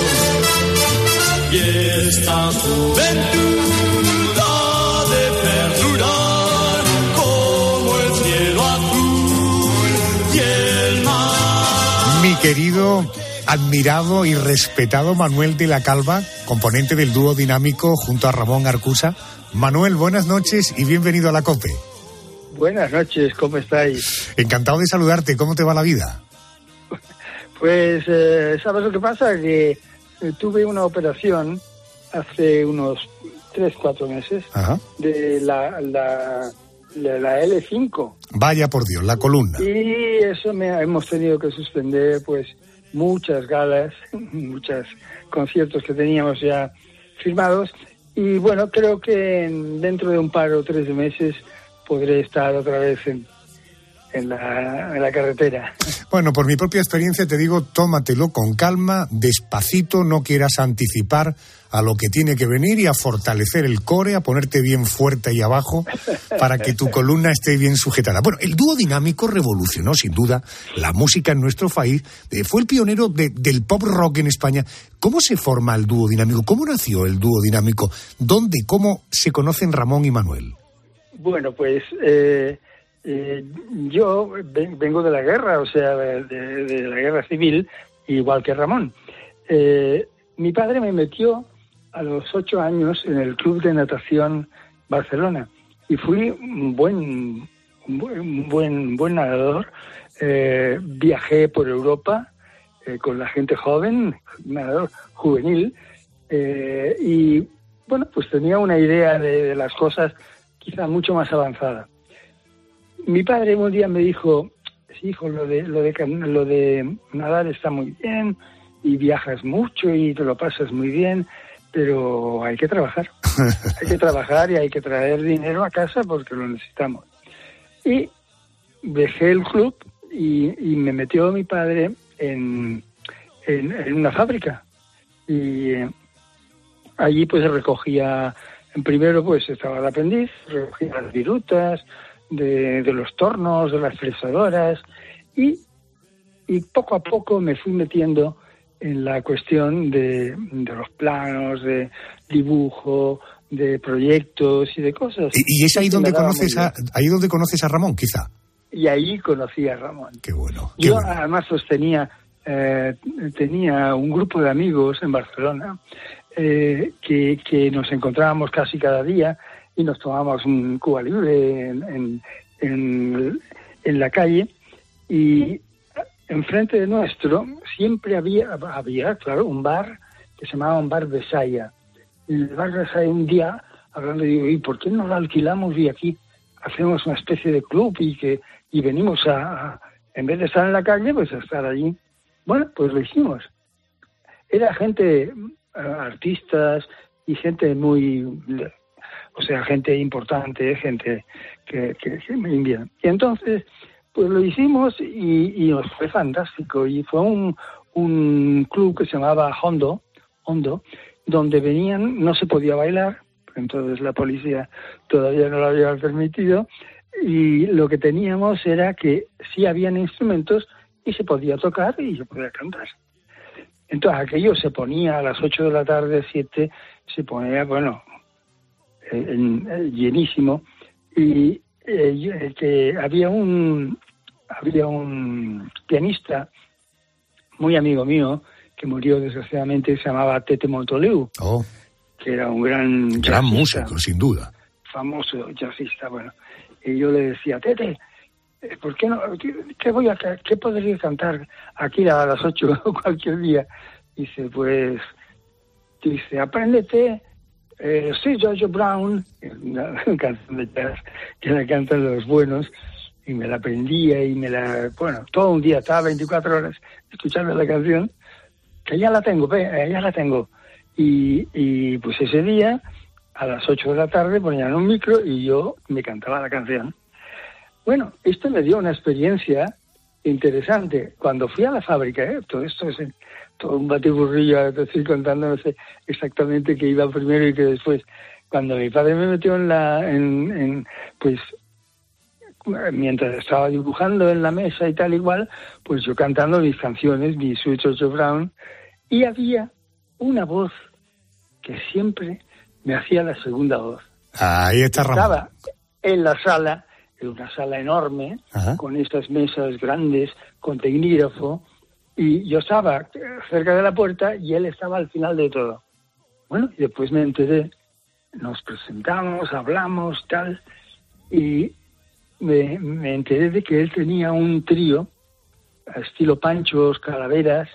Y esta juventud ha de perdurar como el cielo azul y el mar. Mi querido admirado y respetado Manuel de la Calva, componente del dúo dinámico junto a Ramón Arcusa. Manuel, buenas noches y bienvenido a la COPE. Buenas noches, ¿cómo estáis? Encantado de saludarte, ¿cómo te va la vida? Pues, eh, ¿sabes lo que pasa? Que eh, tuve una operación hace unos 3, 4 meses de la, la, de la L5. Vaya por Dios, la columna. Y eso me hemos tenido que suspender, pues, muchas galas, muchos conciertos que teníamos ya firmados. Y bueno, creo que dentro de un par o tres meses podré estar otra vez en, en la, en la, carretera. Bueno, por mi propia experiencia te digo, tómatelo con calma, despacito, no quieras anticipar a lo que tiene que venir y a fortalecer el core, a ponerte bien fuerte ahí abajo para que tu columna esté bien sujetada. Bueno, el dúo dinámico revolucionó sin duda la música en nuestro país, eh, fue el pionero del pop rock en España. ¿Cómo se forma el dúo dinámico? ¿Cómo nació el dúo dinámico? ¿Dónde, cómo se conocen Ramón y Manuel? Bueno, pues... Eh, eh, yo vengo de la guerra, o sea, de, la guerra civil, igual que Ramón. Eh, mi padre me metió a los ocho años en el Club de Natación Barcelona y fui un buen, un buen, buen nadador. Eh, viajé por Europa con la gente joven, nadador juvenil, y bueno, pues tenía una idea de las cosas quizá mucho más avanzada mi padre un día me dijo, sí, hijo, lo de, lo de, lo de nadar está muy bien y viajas mucho y te lo pasas muy bien, pero hay que trabajar. hay que trabajar y hay que traer dinero a casa porque lo necesitamos. Y dejé el club y, me metió mi padre en, en, una fábrica. Y eh, allí pues recogía, primero pues estaba el aprendiz, recogía las virutas, de, los tornos, de las fresadoras y, y, poco a poco me fui metiendo en la cuestión de, de los planos, de dibujo, de proyectos y de cosas. ¿Y, es ahí donde conoces a, ahí donde conoces a Ramón, quizá? Y ahí conocí a Ramón. Qué bueno. Yo además sostenía, eh, tenía un grupo de amigos en Barcelona eh, que, que nos encontrábamos casi cada día y nos tomábamos un Cuba Libre en, en, la calle y enfrente de nuestro siempre había, había, claro, un bar que se llamaba un bar de Saya. el bar de Saya un día, hablando, digo, ¿y por qué no lo alquilamos y aquí hacemos una especie de club y que y venimos a, en vez de estar en la calle, pues a estar allí? Bueno, pues lo hicimos. Era gente, eh, artistas y gente muy o sea, gente importante, gente que, que, me bien. Y entonces, pues lo hicimos y, y, fue fantástico. Y fue un, un club que se llamaba Hondo, Hondo, donde venían, no se podía bailar, entonces la policía todavía no lo había permitido, y lo que teníamos era que sí habían instrumentos y se podía tocar y se podía cantar. Entonces aquello se ponía a las 8 de la tarde, 7, se ponía, bueno, llenísimo. Y eh, que había un había un pianista muy amigo mío que murió desgraciadamente se llamaba Tete Montoleu oh. que era un gran gran músico sin duda. Famoso jazzista bueno. Y yo le decía Tete eh, ¿por qué no qué, voy a qué podría cantar aquí a las ocho cualquier día dice pues dice, apréndete eh, sí, George Brown, una canción de jazz que la cantan los buenos, y me la aprendía y me la, bueno, todo un día, estaba 24 horas escuchando la canción, que ya la tengo, eh, ya la tengo. Y, y pues ese día, a las 8 de la tarde, ponían un micro y yo me cantaba la canción. Bueno, esto me dio una experiencia interesante. Cuando fui a la fábrica, ¿eh? todo esto es todo un batiburrillo, contando, no sé exactamente qué iba primero y qué después. Cuando mi padre me metió en la, en, pues, mientras estaba dibujando en la mesa y tal igual, pues yo cantando mis canciones, mi Sweet of Brown, y había una voz que siempre me hacía la segunda voz. Ahí está Ramón. Estaba en la sala una sala enorme, con estas mesas grandes, con tecnígrafo, y yo estaba cerca de la puerta y él estaba al final de todo. Bueno, y después me enteré, nos presentamos, hablamos, tal, y me, me enteré de que él tenía un trío, estilo Panchos, Calaveras,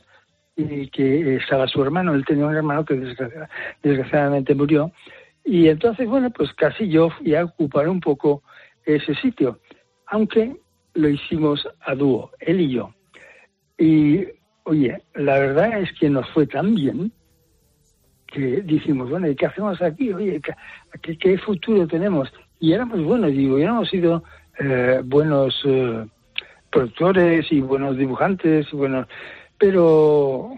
y que estaba su hermano, él tenía un hermano que desgraciadamente murió, y entonces, bueno, pues casi yo fui a ocupar un poco ese sitio, aunque lo hicimos a dúo, él y yo. Y, oye, la verdad es que nos fue tan bien que dijimos, bueno, ¿y qué hacemos aquí? Oye, ¿qué, futuro tenemos? Y éramos buenos, digo, hubiéramos sido eh, buenos eh, productores y buenos dibujantes, y buenos, pero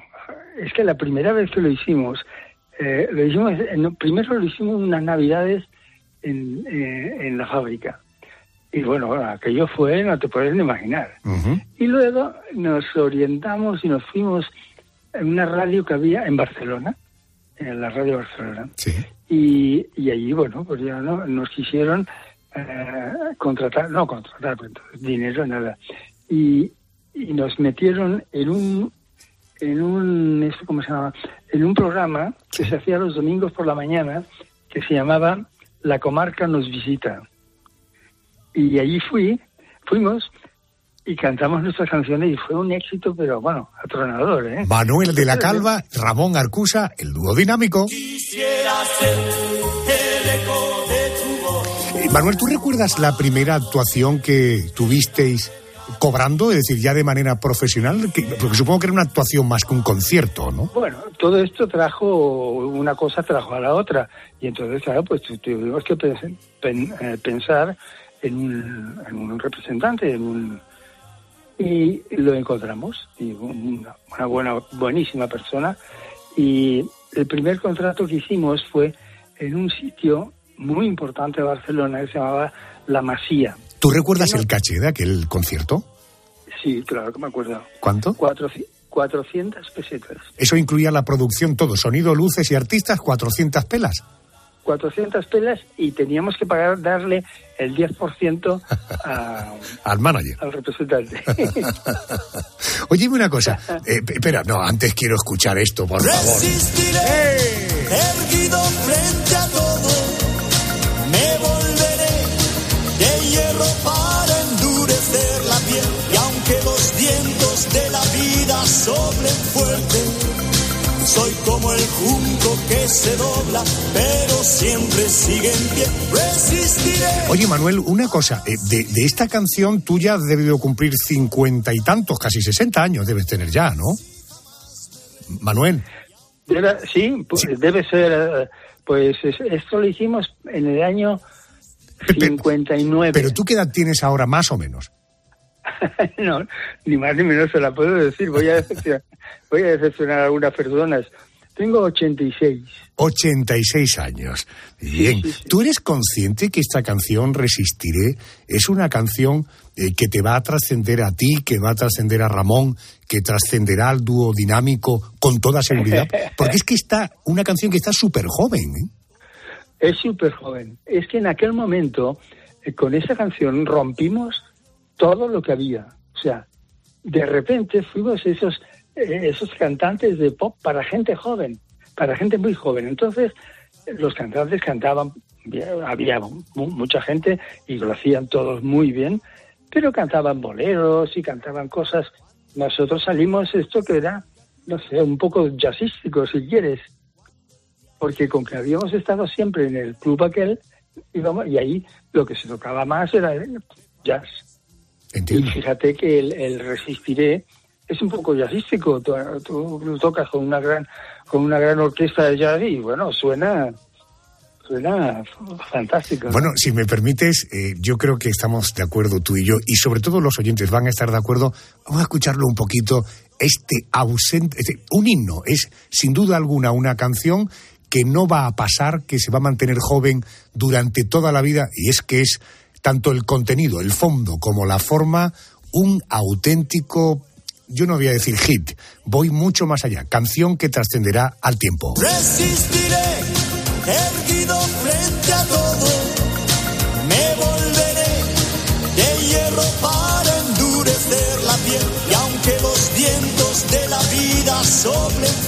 es que la primera vez que lo hicimos, eh, lo hicimos, primero lo hicimos unas navidades en, en la fábrica. Y bueno, aquello fue, no te puedes ni imaginar. Y luego nos orientamos y nos fuimos en una radio que había en Barcelona, en la radio Barcelona. Y, y allí, bueno, pues ya no, nos quisieron eh, contratar, no contratar, pues, dinero, nada. Y, y nos metieron en un, en un, ¿cómo se llama? En un programa que se hacía los domingos por la mañana, que se llamaba La Comarca nos visita y allí fui, fuimos y cantamos nuestras canciones y fue un éxito, pero bueno, atronador, ¿eh? Manuel de la Calva, Ramón Arcusa, el dúo dinámico. Manuel, ¿tú recuerdas la primera actuación que tuvisteis cobrando, es decir, ya de manera profesional? porque supongo que era una actuación más que un concierto, ¿no? Bueno, todo esto trajo, una cosa trajo a la otra, y entonces, claro, pues tuvimos que eh, pensar en un, en un representante, en un, y lo encontramos, y una, buena, buenísima persona. Y el primer contrato que hicimos fue en un sitio muy importante de Barcelona que se llamaba La Masía. ¿Tú recuerdas el caché de aquel concierto? Sí, claro que me acuerdo. ¿Cuánto? Cuatro, 400 pesetas. Eso incluía la producción, todo, sonido, luces y artistas, 400 pelas. 400 pelas y teníamos que pagar, darle el 10% al manager. Al representante. Oye, una cosa. Eh, espera, no, antes quiero escuchar esto, por favor. Resistiré, erguido frente a todo. Me volveré de hierro para endurecer la piel. Y aunque los vientos de la vida soplen fuerte soy como el junco que se dobla, pero siempre sigue en pie. Resistiré. Oye, Manuel, una cosa. Eh, de, esta canción tú ya has debido cumplir cincuenta y tantos, casi sesenta años debes tener ya, ¿no? Manuel. sí, pues, debe ser. Eh, pues esto lo hicimos en el año 59. Pero tú qué edad tienes ahora, más o menos. no, ni más ni menos se la puedo decir. Voy a decepcionar, voy a, decepcionar a algunas personas. Tengo 86. 86 años. Bien. ¿Tú eres consciente que esta canción, Resistiré, es una canción eh, que te va a trascender a ti, que va a trascender a Ramón, que trascenderá al dúo dinámico con toda seguridad? Porque es que está una canción que está súper joven. ¿eh? Es súper joven. Es que en aquel momento, eh, con esa canción, rompimos todo lo que había. O sea, de repente fuimos esos, eh, esos cantantes de pop para gente joven, para gente muy joven. Entonces, los cantantes cantaban, había mucha gente y lo hacían todos muy bien, pero cantaban boleros y cantaban cosas. Nosotros salimos esto que era, no sé, un poco jazzístico, si quieres. porque con que habíamos estado siempre en el club aquel, íbamos, y ahí lo que se tocaba más era jazz. Y fíjate que el, Resistiré es un poco jazzístico. Tú, tú, tocas con una gran con una gran orquesta de jazz y bueno, suena suena fantástico. Bueno, si me permites, eh, yo creo que estamos de acuerdo tú y yo, y sobre todo los oyentes van a estar de acuerdo. Vamos a escucharlo un poquito. Este ausente, este, un himno, es sin duda alguna una canción que no va a pasar, que se va a mantener joven durante toda la vida, y es que es tanto el contenido, el fondo, como la forma, un auténtico, yo no voy a decir hit, voy mucho más allá, canción que trascenderá al tiempo. Resistiré, erguido frente a todo, me volveré de hierro para endurecer la piel, y aunque los vientos de la vida soplen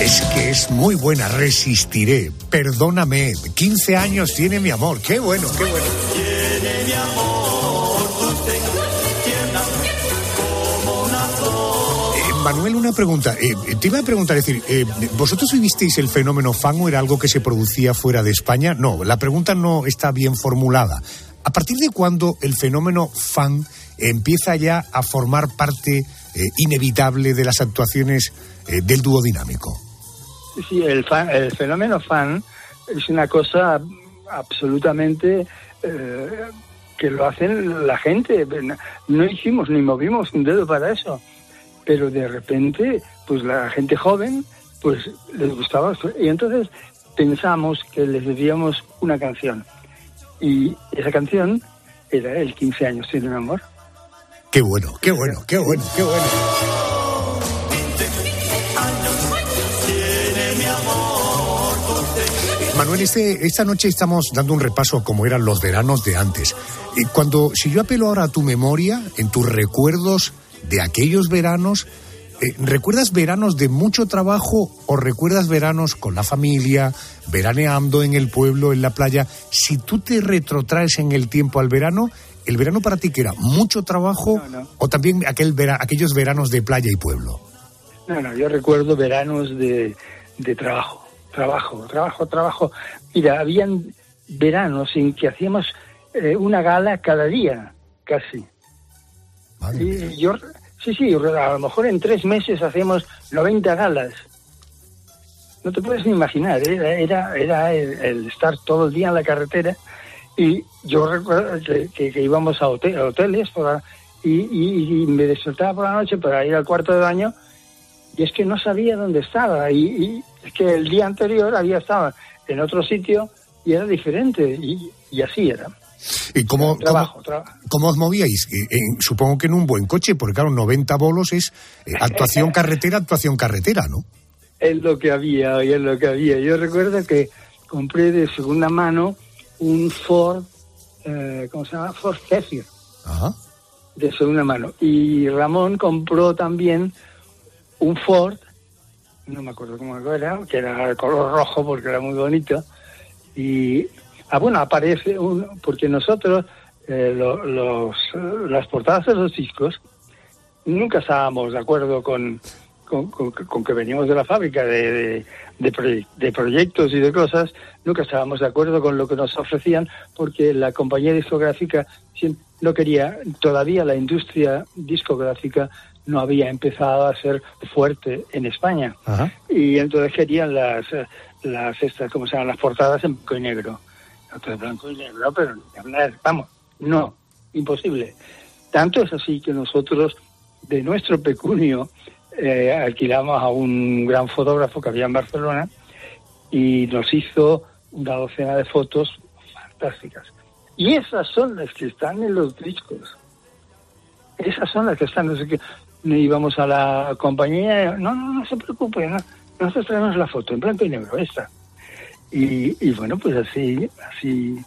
Es que es muy buena, resistiré. Perdóname, 15 años tiene mi amor. Qué bueno, qué bueno. Tiene mi amor, eh, Manuel, una pregunta. Eh, te iba a preguntar, es decir, eh, ¿vosotros vivisteis el fenómeno fan o era algo que se producía fuera de España? No, la pregunta no está bien formulada. ¿A partir de cuándo el fenómeno fan empieza ya a formar parte inevitable de las actuaciones del dúo dinámico? Sí, el, el fenómeno fan es una cosa absolutamente eh, que lo hacen la gente. No hicimos ni movimos un dedo para eso. Pero de repente, pues la gente joven, pues les gustaba. Y entonces pensamos que les debíamos una canción. Y esa canción era el 15 años sin un amor. Qué bueno, qué bueno, qué bueno, qué bueno. Manuel, este, esta noche estamos dando un repaso a cómo eran los veranos de antes. Y cuando, si yo apelo ahora a tu memoria, en tus recuerdos de aquellos veranos, eh, ¿recuerdas veranos de mucho trabajo o recuerdas veranos con la familia, veraneando en el pueblo, en la playa? Si tú te retrotraes en el tiempo al verano, ¿el verano para ti que era mucho trabajo o también aquel aquellos veranos de playa y pueblo? No, no, yo recuerdo veranos de trabajo trabajo, trabajo, trabajo. Mira, habían veranos en que hacíamos eh, una gala cada día, casi. y yo, sí, sí, a lo mejor en tres meses hacíamos 90 galas. No te puedes ni imaginar, ¿eh? era, era, el, estar todo el día en la carretera y yo recuerdo que, íbamos a, hoteles y, y, me despertaba por la noche para ir al cuarto de baño y es que no sabía dónde estaba y, es que el día anterior había estado en otro sitio y era diferente y, así era. ¿Y cómo, cómo, os movíais? supongo que en un buen coche, porque claro, 90 bolos es eh, actuación carretera, actuación carretera, ¿no? Es lo que había, es lo que había. Yo recuerdo que compré de segunda mano un Ford, eh, ¿cómo se llama? Ford Zephyr. Ajá. De segunda mano. Y Ramón compró también un Ford no me acuerdo cómo era, que era de color rojo porque era muy bonito. Y, ah, bueno, aparece, un, porque nosotros, eh, los, las portadas de los discos, nunca estábamos de acuerdo con, con, que veníamos de la fábrica de, de, de, proyectos y de cosas, nunca estábamos de acuerdo con lo que nos ofrecían porque la compañía discográfica no quería, todavía la industria discográfica no había empezado a ser fuerte en España. Y entonces querían las, las estas, ¿cómo se llaman? Las portadas en blanco y negro. Entonces, blanco y negro, pero vamos, no, imposible. Tanto es así que nosotros, de nuestro pecunio, eh, alquilamos a un gran fotógrafo que había en Barcelona y nos hizo una docena de fotos fantásticas. Y esas son las que están en los discos. Esas son las que están. Íbamos a la compañía, no, no, no se preocupe, no, nosotros traemos la foto en blanco y negro, esta. Y, y bueno, pues así, así,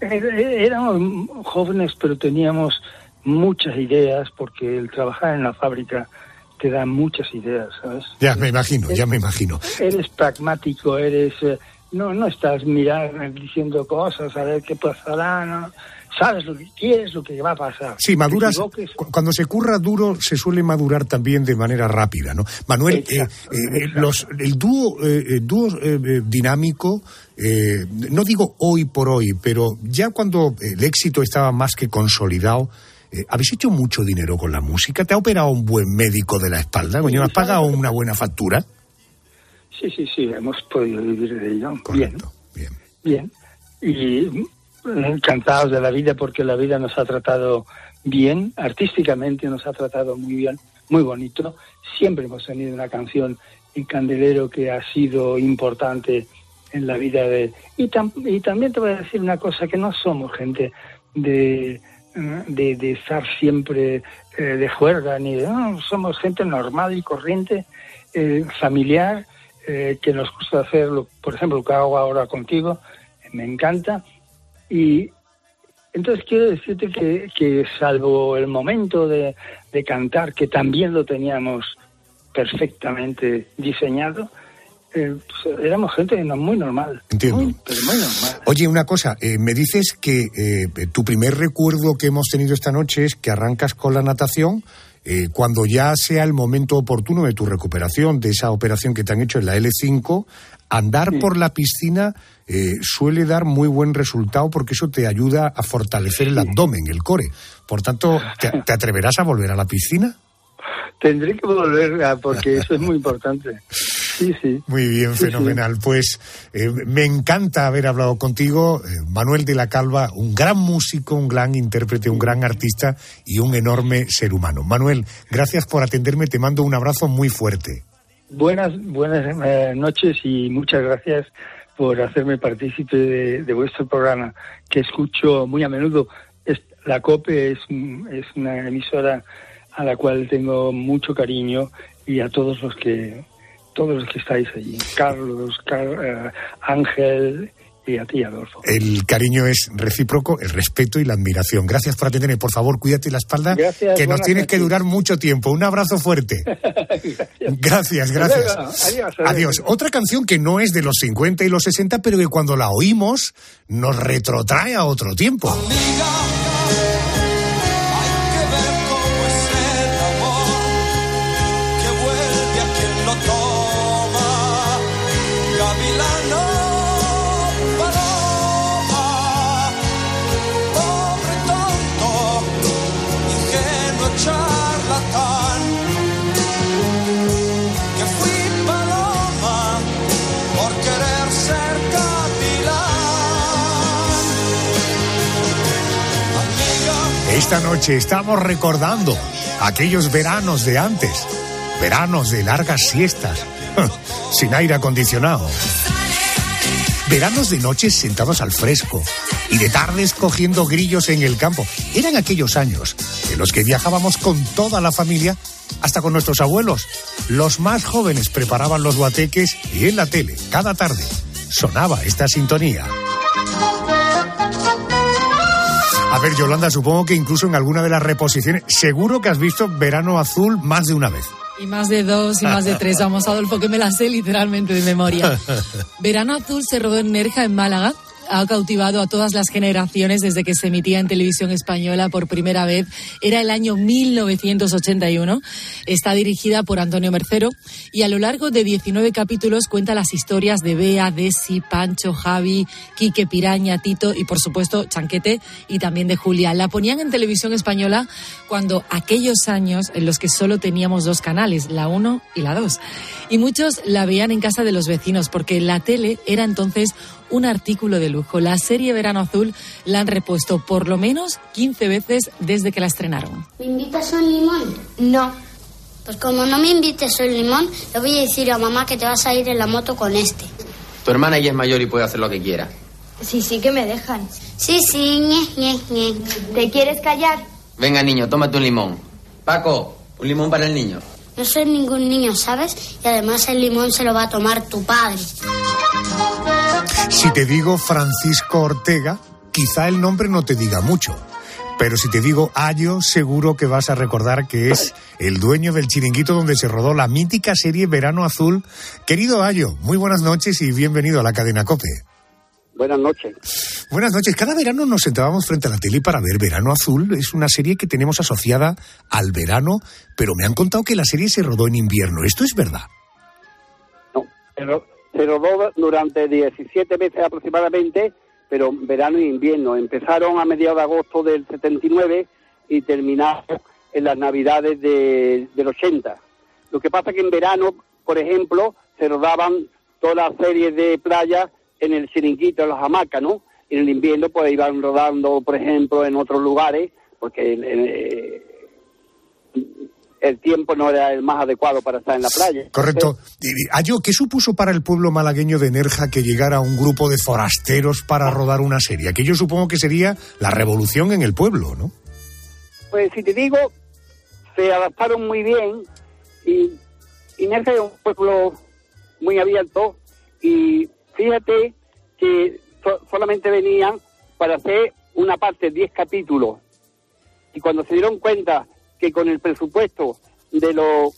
éramos jóvenes, pero teníamos muchas ideas porque el trabajar en la fábrica te da muchas ideas, ¿sabes? Ya me imagino, ya me imagino. Eres pragmático, eres... Eh, no, no estás mirando, diciendo cosas, a ver qué pasará, no sabes lo que quieres, lo que va a pasar. Sí, maduras. Cuando se curra duro, se suele madurar también de manera rápida, ¿no? Manuel, eh, eh, los, el dúo, dúo dinámico, no digo hoy por hoy, pero ya cuando el éxito estaba más que consolidado, eh, ¿Habéis hecho mucho dinero con la música? ¿Te ha operado un buen médico de la espalda? Coño, ¿has pagado una buena factura? Sí, sí, sí, hemos podido vivir de ello. bien, bien. Bien. Y encantados de la vida porque la vida nos ha tratado bien, artísticamente nos ha tratado muy bien, muy bonito. Siempre hemos tenido una canción en Candelero que ha sido importante en la vida de... Y, y también te voy a decir una cosa, que no somos gente de de, estar siempre eh, de juerga, ni de, somos gente normal y corriente, eh, familiar, eh, que nos gusta hacerlo, por ejemplo, lo que hago ahora contigo, me encanta. Y entonces quiero decirte que, que salvo el momento de, de cantar, que también lo teníamos perfectamente diseñado, eh, pues, éramos gente muy normal. Entiendo. Muy, pero muy normal. Oye, una cosa, eh, me dices que eh, tu primer recuerdo que hemos tenido esta noche es que arrancas con la natación. cuando ya sea el momento oportuno de tu recuperación, de esa operación que te han hecho en la L5, andar por la piscina suele dar muy buen resultado porque eso te ayuda a fortalecer el abdomen, el core. Por tanto, ¿te atreverás a volver a la piscina? Tendré que volver porque eso es muy importante. Sí, sí. Muy bien, fenomenal. Pues eh, me encanta haber hablado contigo, eh, Manuel de la Calva, un gran músico, un gran intérprete, un gran artista y un enorme ser humano. Manuel, gracias por atenderme, te mando un abrazo muy fuerte. Buenas, buenas eh, noches y muchas gracias por hacerme partícipe de, vuestro programa, que escucho muy a menudo. la COPE es, es una emisora a la cual tengo mucho cariño y a todos los que todos los que estáis allí, Carlos, eh, Ángel y a ti, Adolfo. El cariño es recíproco, el respeto y la admiración. Gracias por atenderme. Por favor, cuídate la espalda, que nos tienes que durar mucho tiempo. Un abrazo fuerte. gracias, gracias. Adiós, adiós. Otra canción que no es de los 50 y los 60, pero que cuando la oímos nos retrotrae a otro tiempo. Esta noche estamos recordando aquellos veranos de antes, veranos de largas siestas, sin aire acondicionado. Veranos de noches sentados al fresco y de tardes cogiendo grillos en el campo. Eran aquellos años en los que viajábamos con toda la familia, hasta con nuestros abuelos. Los más jóvenes preparaban los guateques y en la tele, cada tarde, sonaba esta sintonía. A ver, Yolanda, supongo que incluso en alguna de las reposiciones, seguro que has visto Verano Azul más de una vez. Y más de dos y más de tres. Vamos, Adolfo, que me la sé literalmente de memoria. Verano Azul se rodó en Nerja, en Málaga, ha cautivado a todas las generaciones desde que se emitía en televisión española por primera vez. Era el año 1981. Está dirigida por Antonio Mercero y a lo largo de 19 capítulos cuenta las historias de Bea, Desi, Pancho, Javi, Quique, Piraña, Tito y por supuesto Chanquete y también de Julia. La ponían en televisión española cuando aquellos años en los que solo teníamos dos canales, la 1 y la 2. Y muchos la veían en casa de los vecinos porque la tele era entonces un artículo de lujo. La serie Verano Azul la han repuesto por lo menos 15 veces desde que la estrenaron. ¿Me invitas un limón? No. Pues como no me invites un limón, le voy a decir a mamá que te vas a ir en la moto con este. Tu hermana ya es mayor y puede hacer lo que quiera. Sí, sí, que me dejan. Sí, sí, ñe, ñe, ¿Te quieres callar? Venga, niño, tómate un limón. Paco, un limón para el niño. No soy ningún niño, ¿sabes? Y además el limón se lo va a tomar tu padre. Si te digo Francisco Ortega, quizá el nombre no te diga mucho. Pero si te digo Ayo, seguro que vas a recordar que es el dueño del chiringuito donde se rodó la mítica serie Verano Azul. Querido Ayo, muy buenas noches y bienvenido a la cadena COPE. Buenas noches. Buenas noches. Cada verano nos sentábamos frente a la tele para ver Verano Azul. Es una serie que tenemos asociada al verano, pero me han contado que la serie se rodó en invierno. ¿Esto es verdad? No, pero 02 durante 17 meses aproximadamente, pero verano e invierno. Empezaron a mediados de agosto del 79 y terminaron en las navidades del 80. Lo que pasa es que en verano, por ejemplo, se rodaban todas las series de playas en el chiringuito, en las hamacas, ¿no? En el invierno, pues iban rodando, por ejemplo, en otros lugares, porque eh, el tiempo no era el más adecuado para estar en la playa. Correcto. Ayo, ¿qué supuso para el pueblo malagueño de Nerja que llegara un grupo de forasteros para rodar una serie? Que yo supongo que sería la revolución en el pueblo, ¿no? Pues si te digo, se adaptaron muy bien y, Nerja es un pueblo muy abierto y fíjate que solamente venían para hacer una parte, 10 capítulos. Y cuando se dieron cuenta que con el presupuesto de lo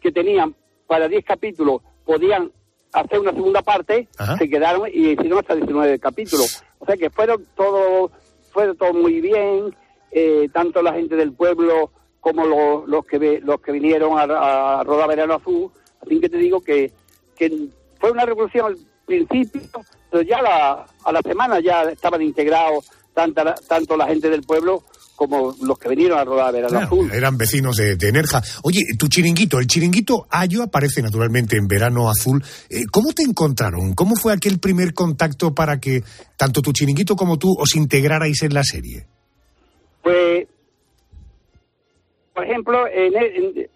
que tenían para 10 capítulos podían hacer una segunda parte, se quedaron y hicieron hasta 19 capítulos. O sea que fueron todo, fue todo muy bien, eh, tanto la gente del pueblo como los, los que los que vinieron a, rodar Verano Azul. Así que te digo que, que fue una revolución al principio, pero ya a la semana ya estaban integrados tanta, tanto la gente del pueblo como los que vinieron a rodar Verano Azul. Eran vecinos de, Nerja. Oye, tu chiringuito, el chiringuito Ayo aparece naturalmente en Verano Azul. Eh, ¿Cómo te encontraron? ¿Cómo fue aquel primer contacto para que tanto tu chiringuito como tú os integrarais en la serie? Pues, por ejemplo, en, en,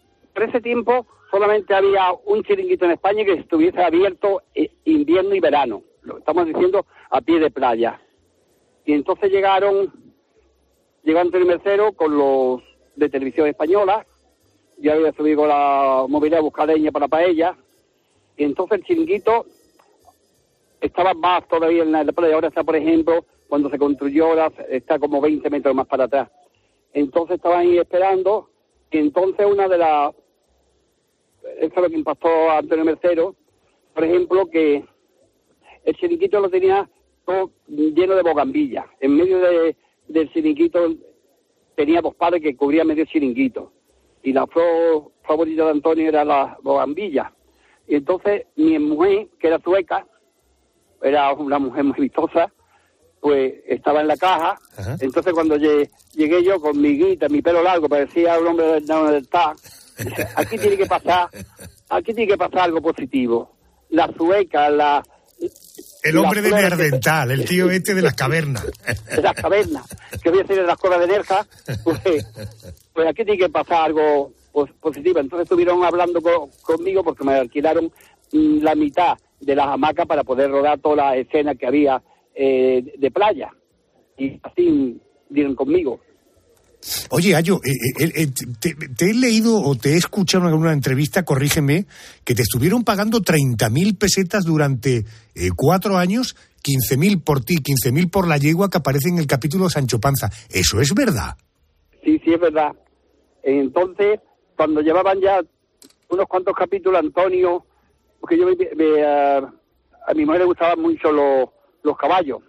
ese tiempo solamente había un chiringuito en España que estuviese abierto eh, invierno y verano. Lo estamos diciendo a pie de playa. Y entonces llegaron Llegó Antonio Mercero con los de televisión española, ya había subido la movilidad a para paella, y entonces el chiringuito estaba más todavía en la playa, ahora está, por ejemplo, cuando se construyó, ahora está como 20 metros más para atrás. Entonces estaban ahí esperando, y entonces una de las, eso es lo que impactó a Antonio Mercero, por ejemplo, que el chiringuito lo tenía todo lleno de bogambilla, en medio de del chiringuito tenía dos padres que cubrían medio chiringuito. Y la flor favorita de Antonio era la bogambilla. Y entonces mi mujer, que era sueca, era una mujer muy vistosa, pues estaba en la caja. Entonces cuando llegué, yo con mi guita, mi pelo largo, parecía un hombre del TAC, aquí tiene que pasar, aquí tiene que pasar algo positivo. La sueca, la, el hombre de Nerdental, el tío este de las cavernas. De las cavernas, que voy a decir de las cuevas de Nerja, pues, pues, aquí tiene que pasar algo positivo. Entonces estuvieron hablando conmigo porque me alquilaron mm, la mitad de las hamacas para poder rodar todas las escenas que había eh, de playa. Y así dieron conmigo. Oye, Ayo, eh, eh, eh, te, he leído o te he escuchado en alguna entrevista, corrígeme, que te estuvieron pagando 30.000 pesetas durante cuatro años, 15.000 por ti, 15.000 por la yegua que aparece en el capítulo Sancho Panza. ¿Eso es verdad? Sí, sí, es verdad. Entonces, cuando llevaban ya unos cuantos capítulos, Antonio, porque yo a, mi mujer le gustaban mucho los, los caballos,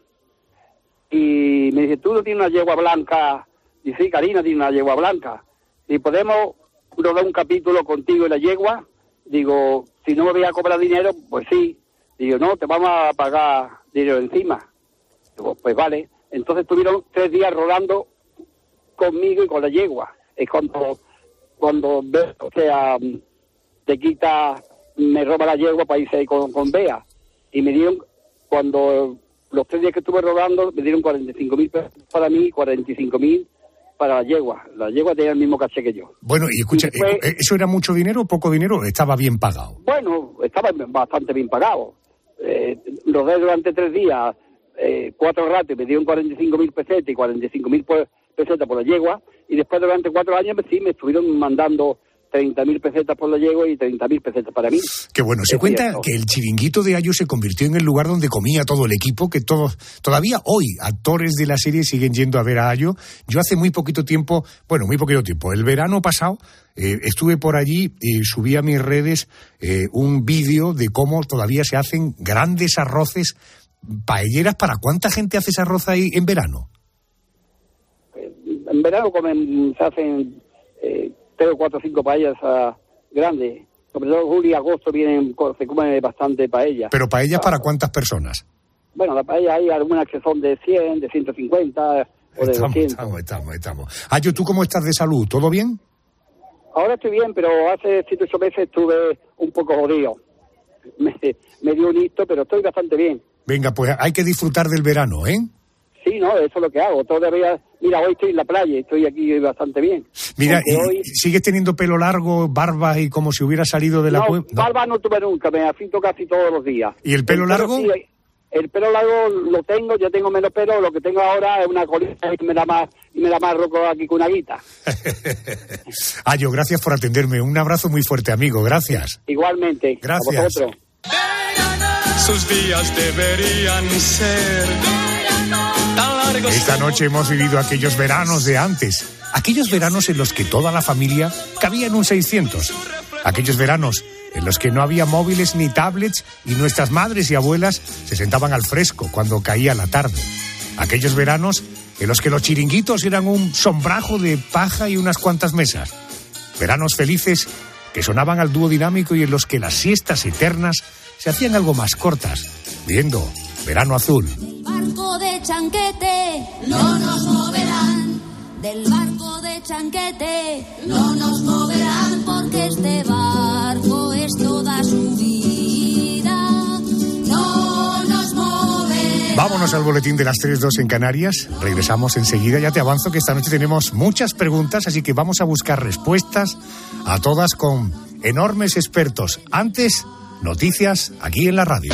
y me dice, tú no tienes una yegua blanca y sí, Karina tiene una yegua blanca. Y podemos rodar un capítulo contigo en la yegua. Digo, si no me voy a cobrar dinero, pues sí. Digo, no, te vamos a pagar dinero encima. Pues vale. Entonces estuvieron tres días rodando conmigo y con la yegua. Es cuando, cuando o sea, te quita, me roba la yegua para irse con, con Bea. Y me dieron, cuando los tres días que estuve rodando, me dieron 45 mil pesos para mí, 45 mil para la yegua. La yegua tenía el mismo caché que yo. Bueno, y escucha, eh, ¿eso era mucho dinero o poco dinero? ¿Estaba bien pagado? Bueno, estaba bastante bien pagado. Eh, rodé durante tres días, eh, cuatro ratos, me dieron 45 mil pesetas y 45 mil pesetas por la yegua. Y después, durante cuatro años, sí, me estuvieron mandando 30.000 pesetas por la yegua y 30.000 pesetas para mí. Qué bueno, se Es cuenta cierto. que el chiringuito de Ayo se convirtió en el lugar donde comía todo el equipo, que todos, todavía hoy actores de la serie siguen yendo a ver a Ayo. Yo hace muy poquito tiempo, bueno, muy poquito tiempo, el verano pasado eh, estuve por allí y subí a mis redes eh, un vídeo de cómo todavía se hacen grandes arroces, paelleras. ¿Para cuánta gente hace ese arroz ahí en verano? En verano comen, se hacen eh, tres o cuatro o cinco paellas ah, grandes. Sobre todo julio y agosto vienen, se come bastante paella. Pero paellas para cuántas personas? Bueno, la paella hay algunas que son de 100, de 150 o de Estamos, 200. estamos, estamos, estamos. Ayo, ¿tú cómo estás de salud? ¿Todo bien? Ahora estoy bien, pero hace siete o ocho meses estuve un poco jodido. Me, me dio un hito, pero estoy bastante bien. Venga, pues hay que disfrutar del verano, ¿eh? Sí, no, eso es lo que hago. Todavía, mira, hoy estoy en la playa, estoy aquí bastante bien. Mira, y- hoy- ¿sigues teniendo pelo largo, barba y como si hubiera salido de la no, cueva? No. barba no tuve nunca, me afito casi todos los días. ¿Y el pelo largo? sí, el pelo largo lo tengo, yo tengo menos pelo, lo que tengo ahora es una colita y me da más, y me da más roco aquí con una guita. Ayo, gracias por atenderme. Un abrazo muy fuerte, amigo. Gracias. Igualmente. Gracias. A vosotros. Sus días deberían ser. Esta noche hemos vivido aquellos veranos de antes. Aquellos veranos en los que toda la familia cabía en un 600. Aquellos veranos en los que no había móviles ni tablets y nuestras madres y abuelas se sentaban al fresco cuando caía la tarde. Aquellos veranos en los que los chiringuitos eran un sombrajo de paja y unas cuantas mesas. Veranos felices que sonaban al dúo dinámico y en los que las siestas eternas se hacían algo más cortas, viendo Verano Azul. Chanquete no nos moverán. Del barco de chanquete no nos moverán porque este barco es toda su vida. No nos moverán. Vámonos al boletín de las 3.2 en Canarias. Regresamos enseguida. Ya te avanzo que esta noche tenemos muchas preguntas, así que vamos a buscar respuestas a todas con enormes expertos. Antes, noticias aquí en la radio.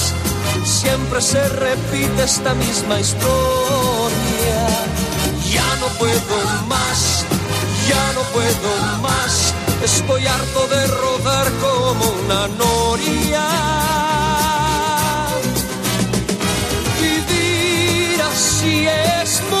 Siempre se repite esta misma historia. Ya no puedo más, ya no puedo más. Estoy harto de rodar como una noria. Vivir así es morir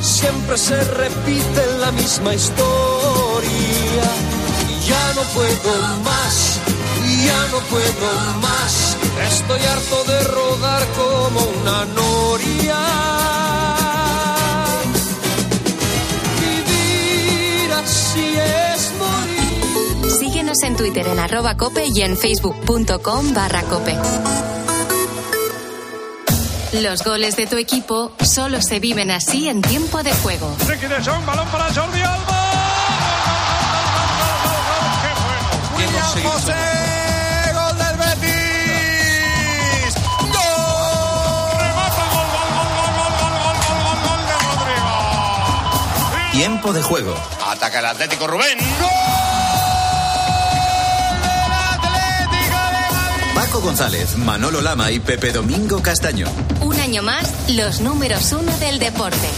Siempre se repite la misma historia. Ya no puedo más, ya no puedo más. Estoy harto de rodar como una noria. Vivir así es morir. Síguenos en Twitter en arroba cope y en facebook.com barra cope. Los goles de tu equipo solo se viven así en tiempo de juego. balón para Jordi Alba. William José, gol del Betis. Gol. Remata gol, gol, gol, gol, gol, gol, gol, gol, gol de Rodrigo. Tiempo de juego. Ataca el Atlético Rubén. Gol. Paco González, Manolo Lama y Pepe Domingo Castaño. Un año más, los números uno del deporte.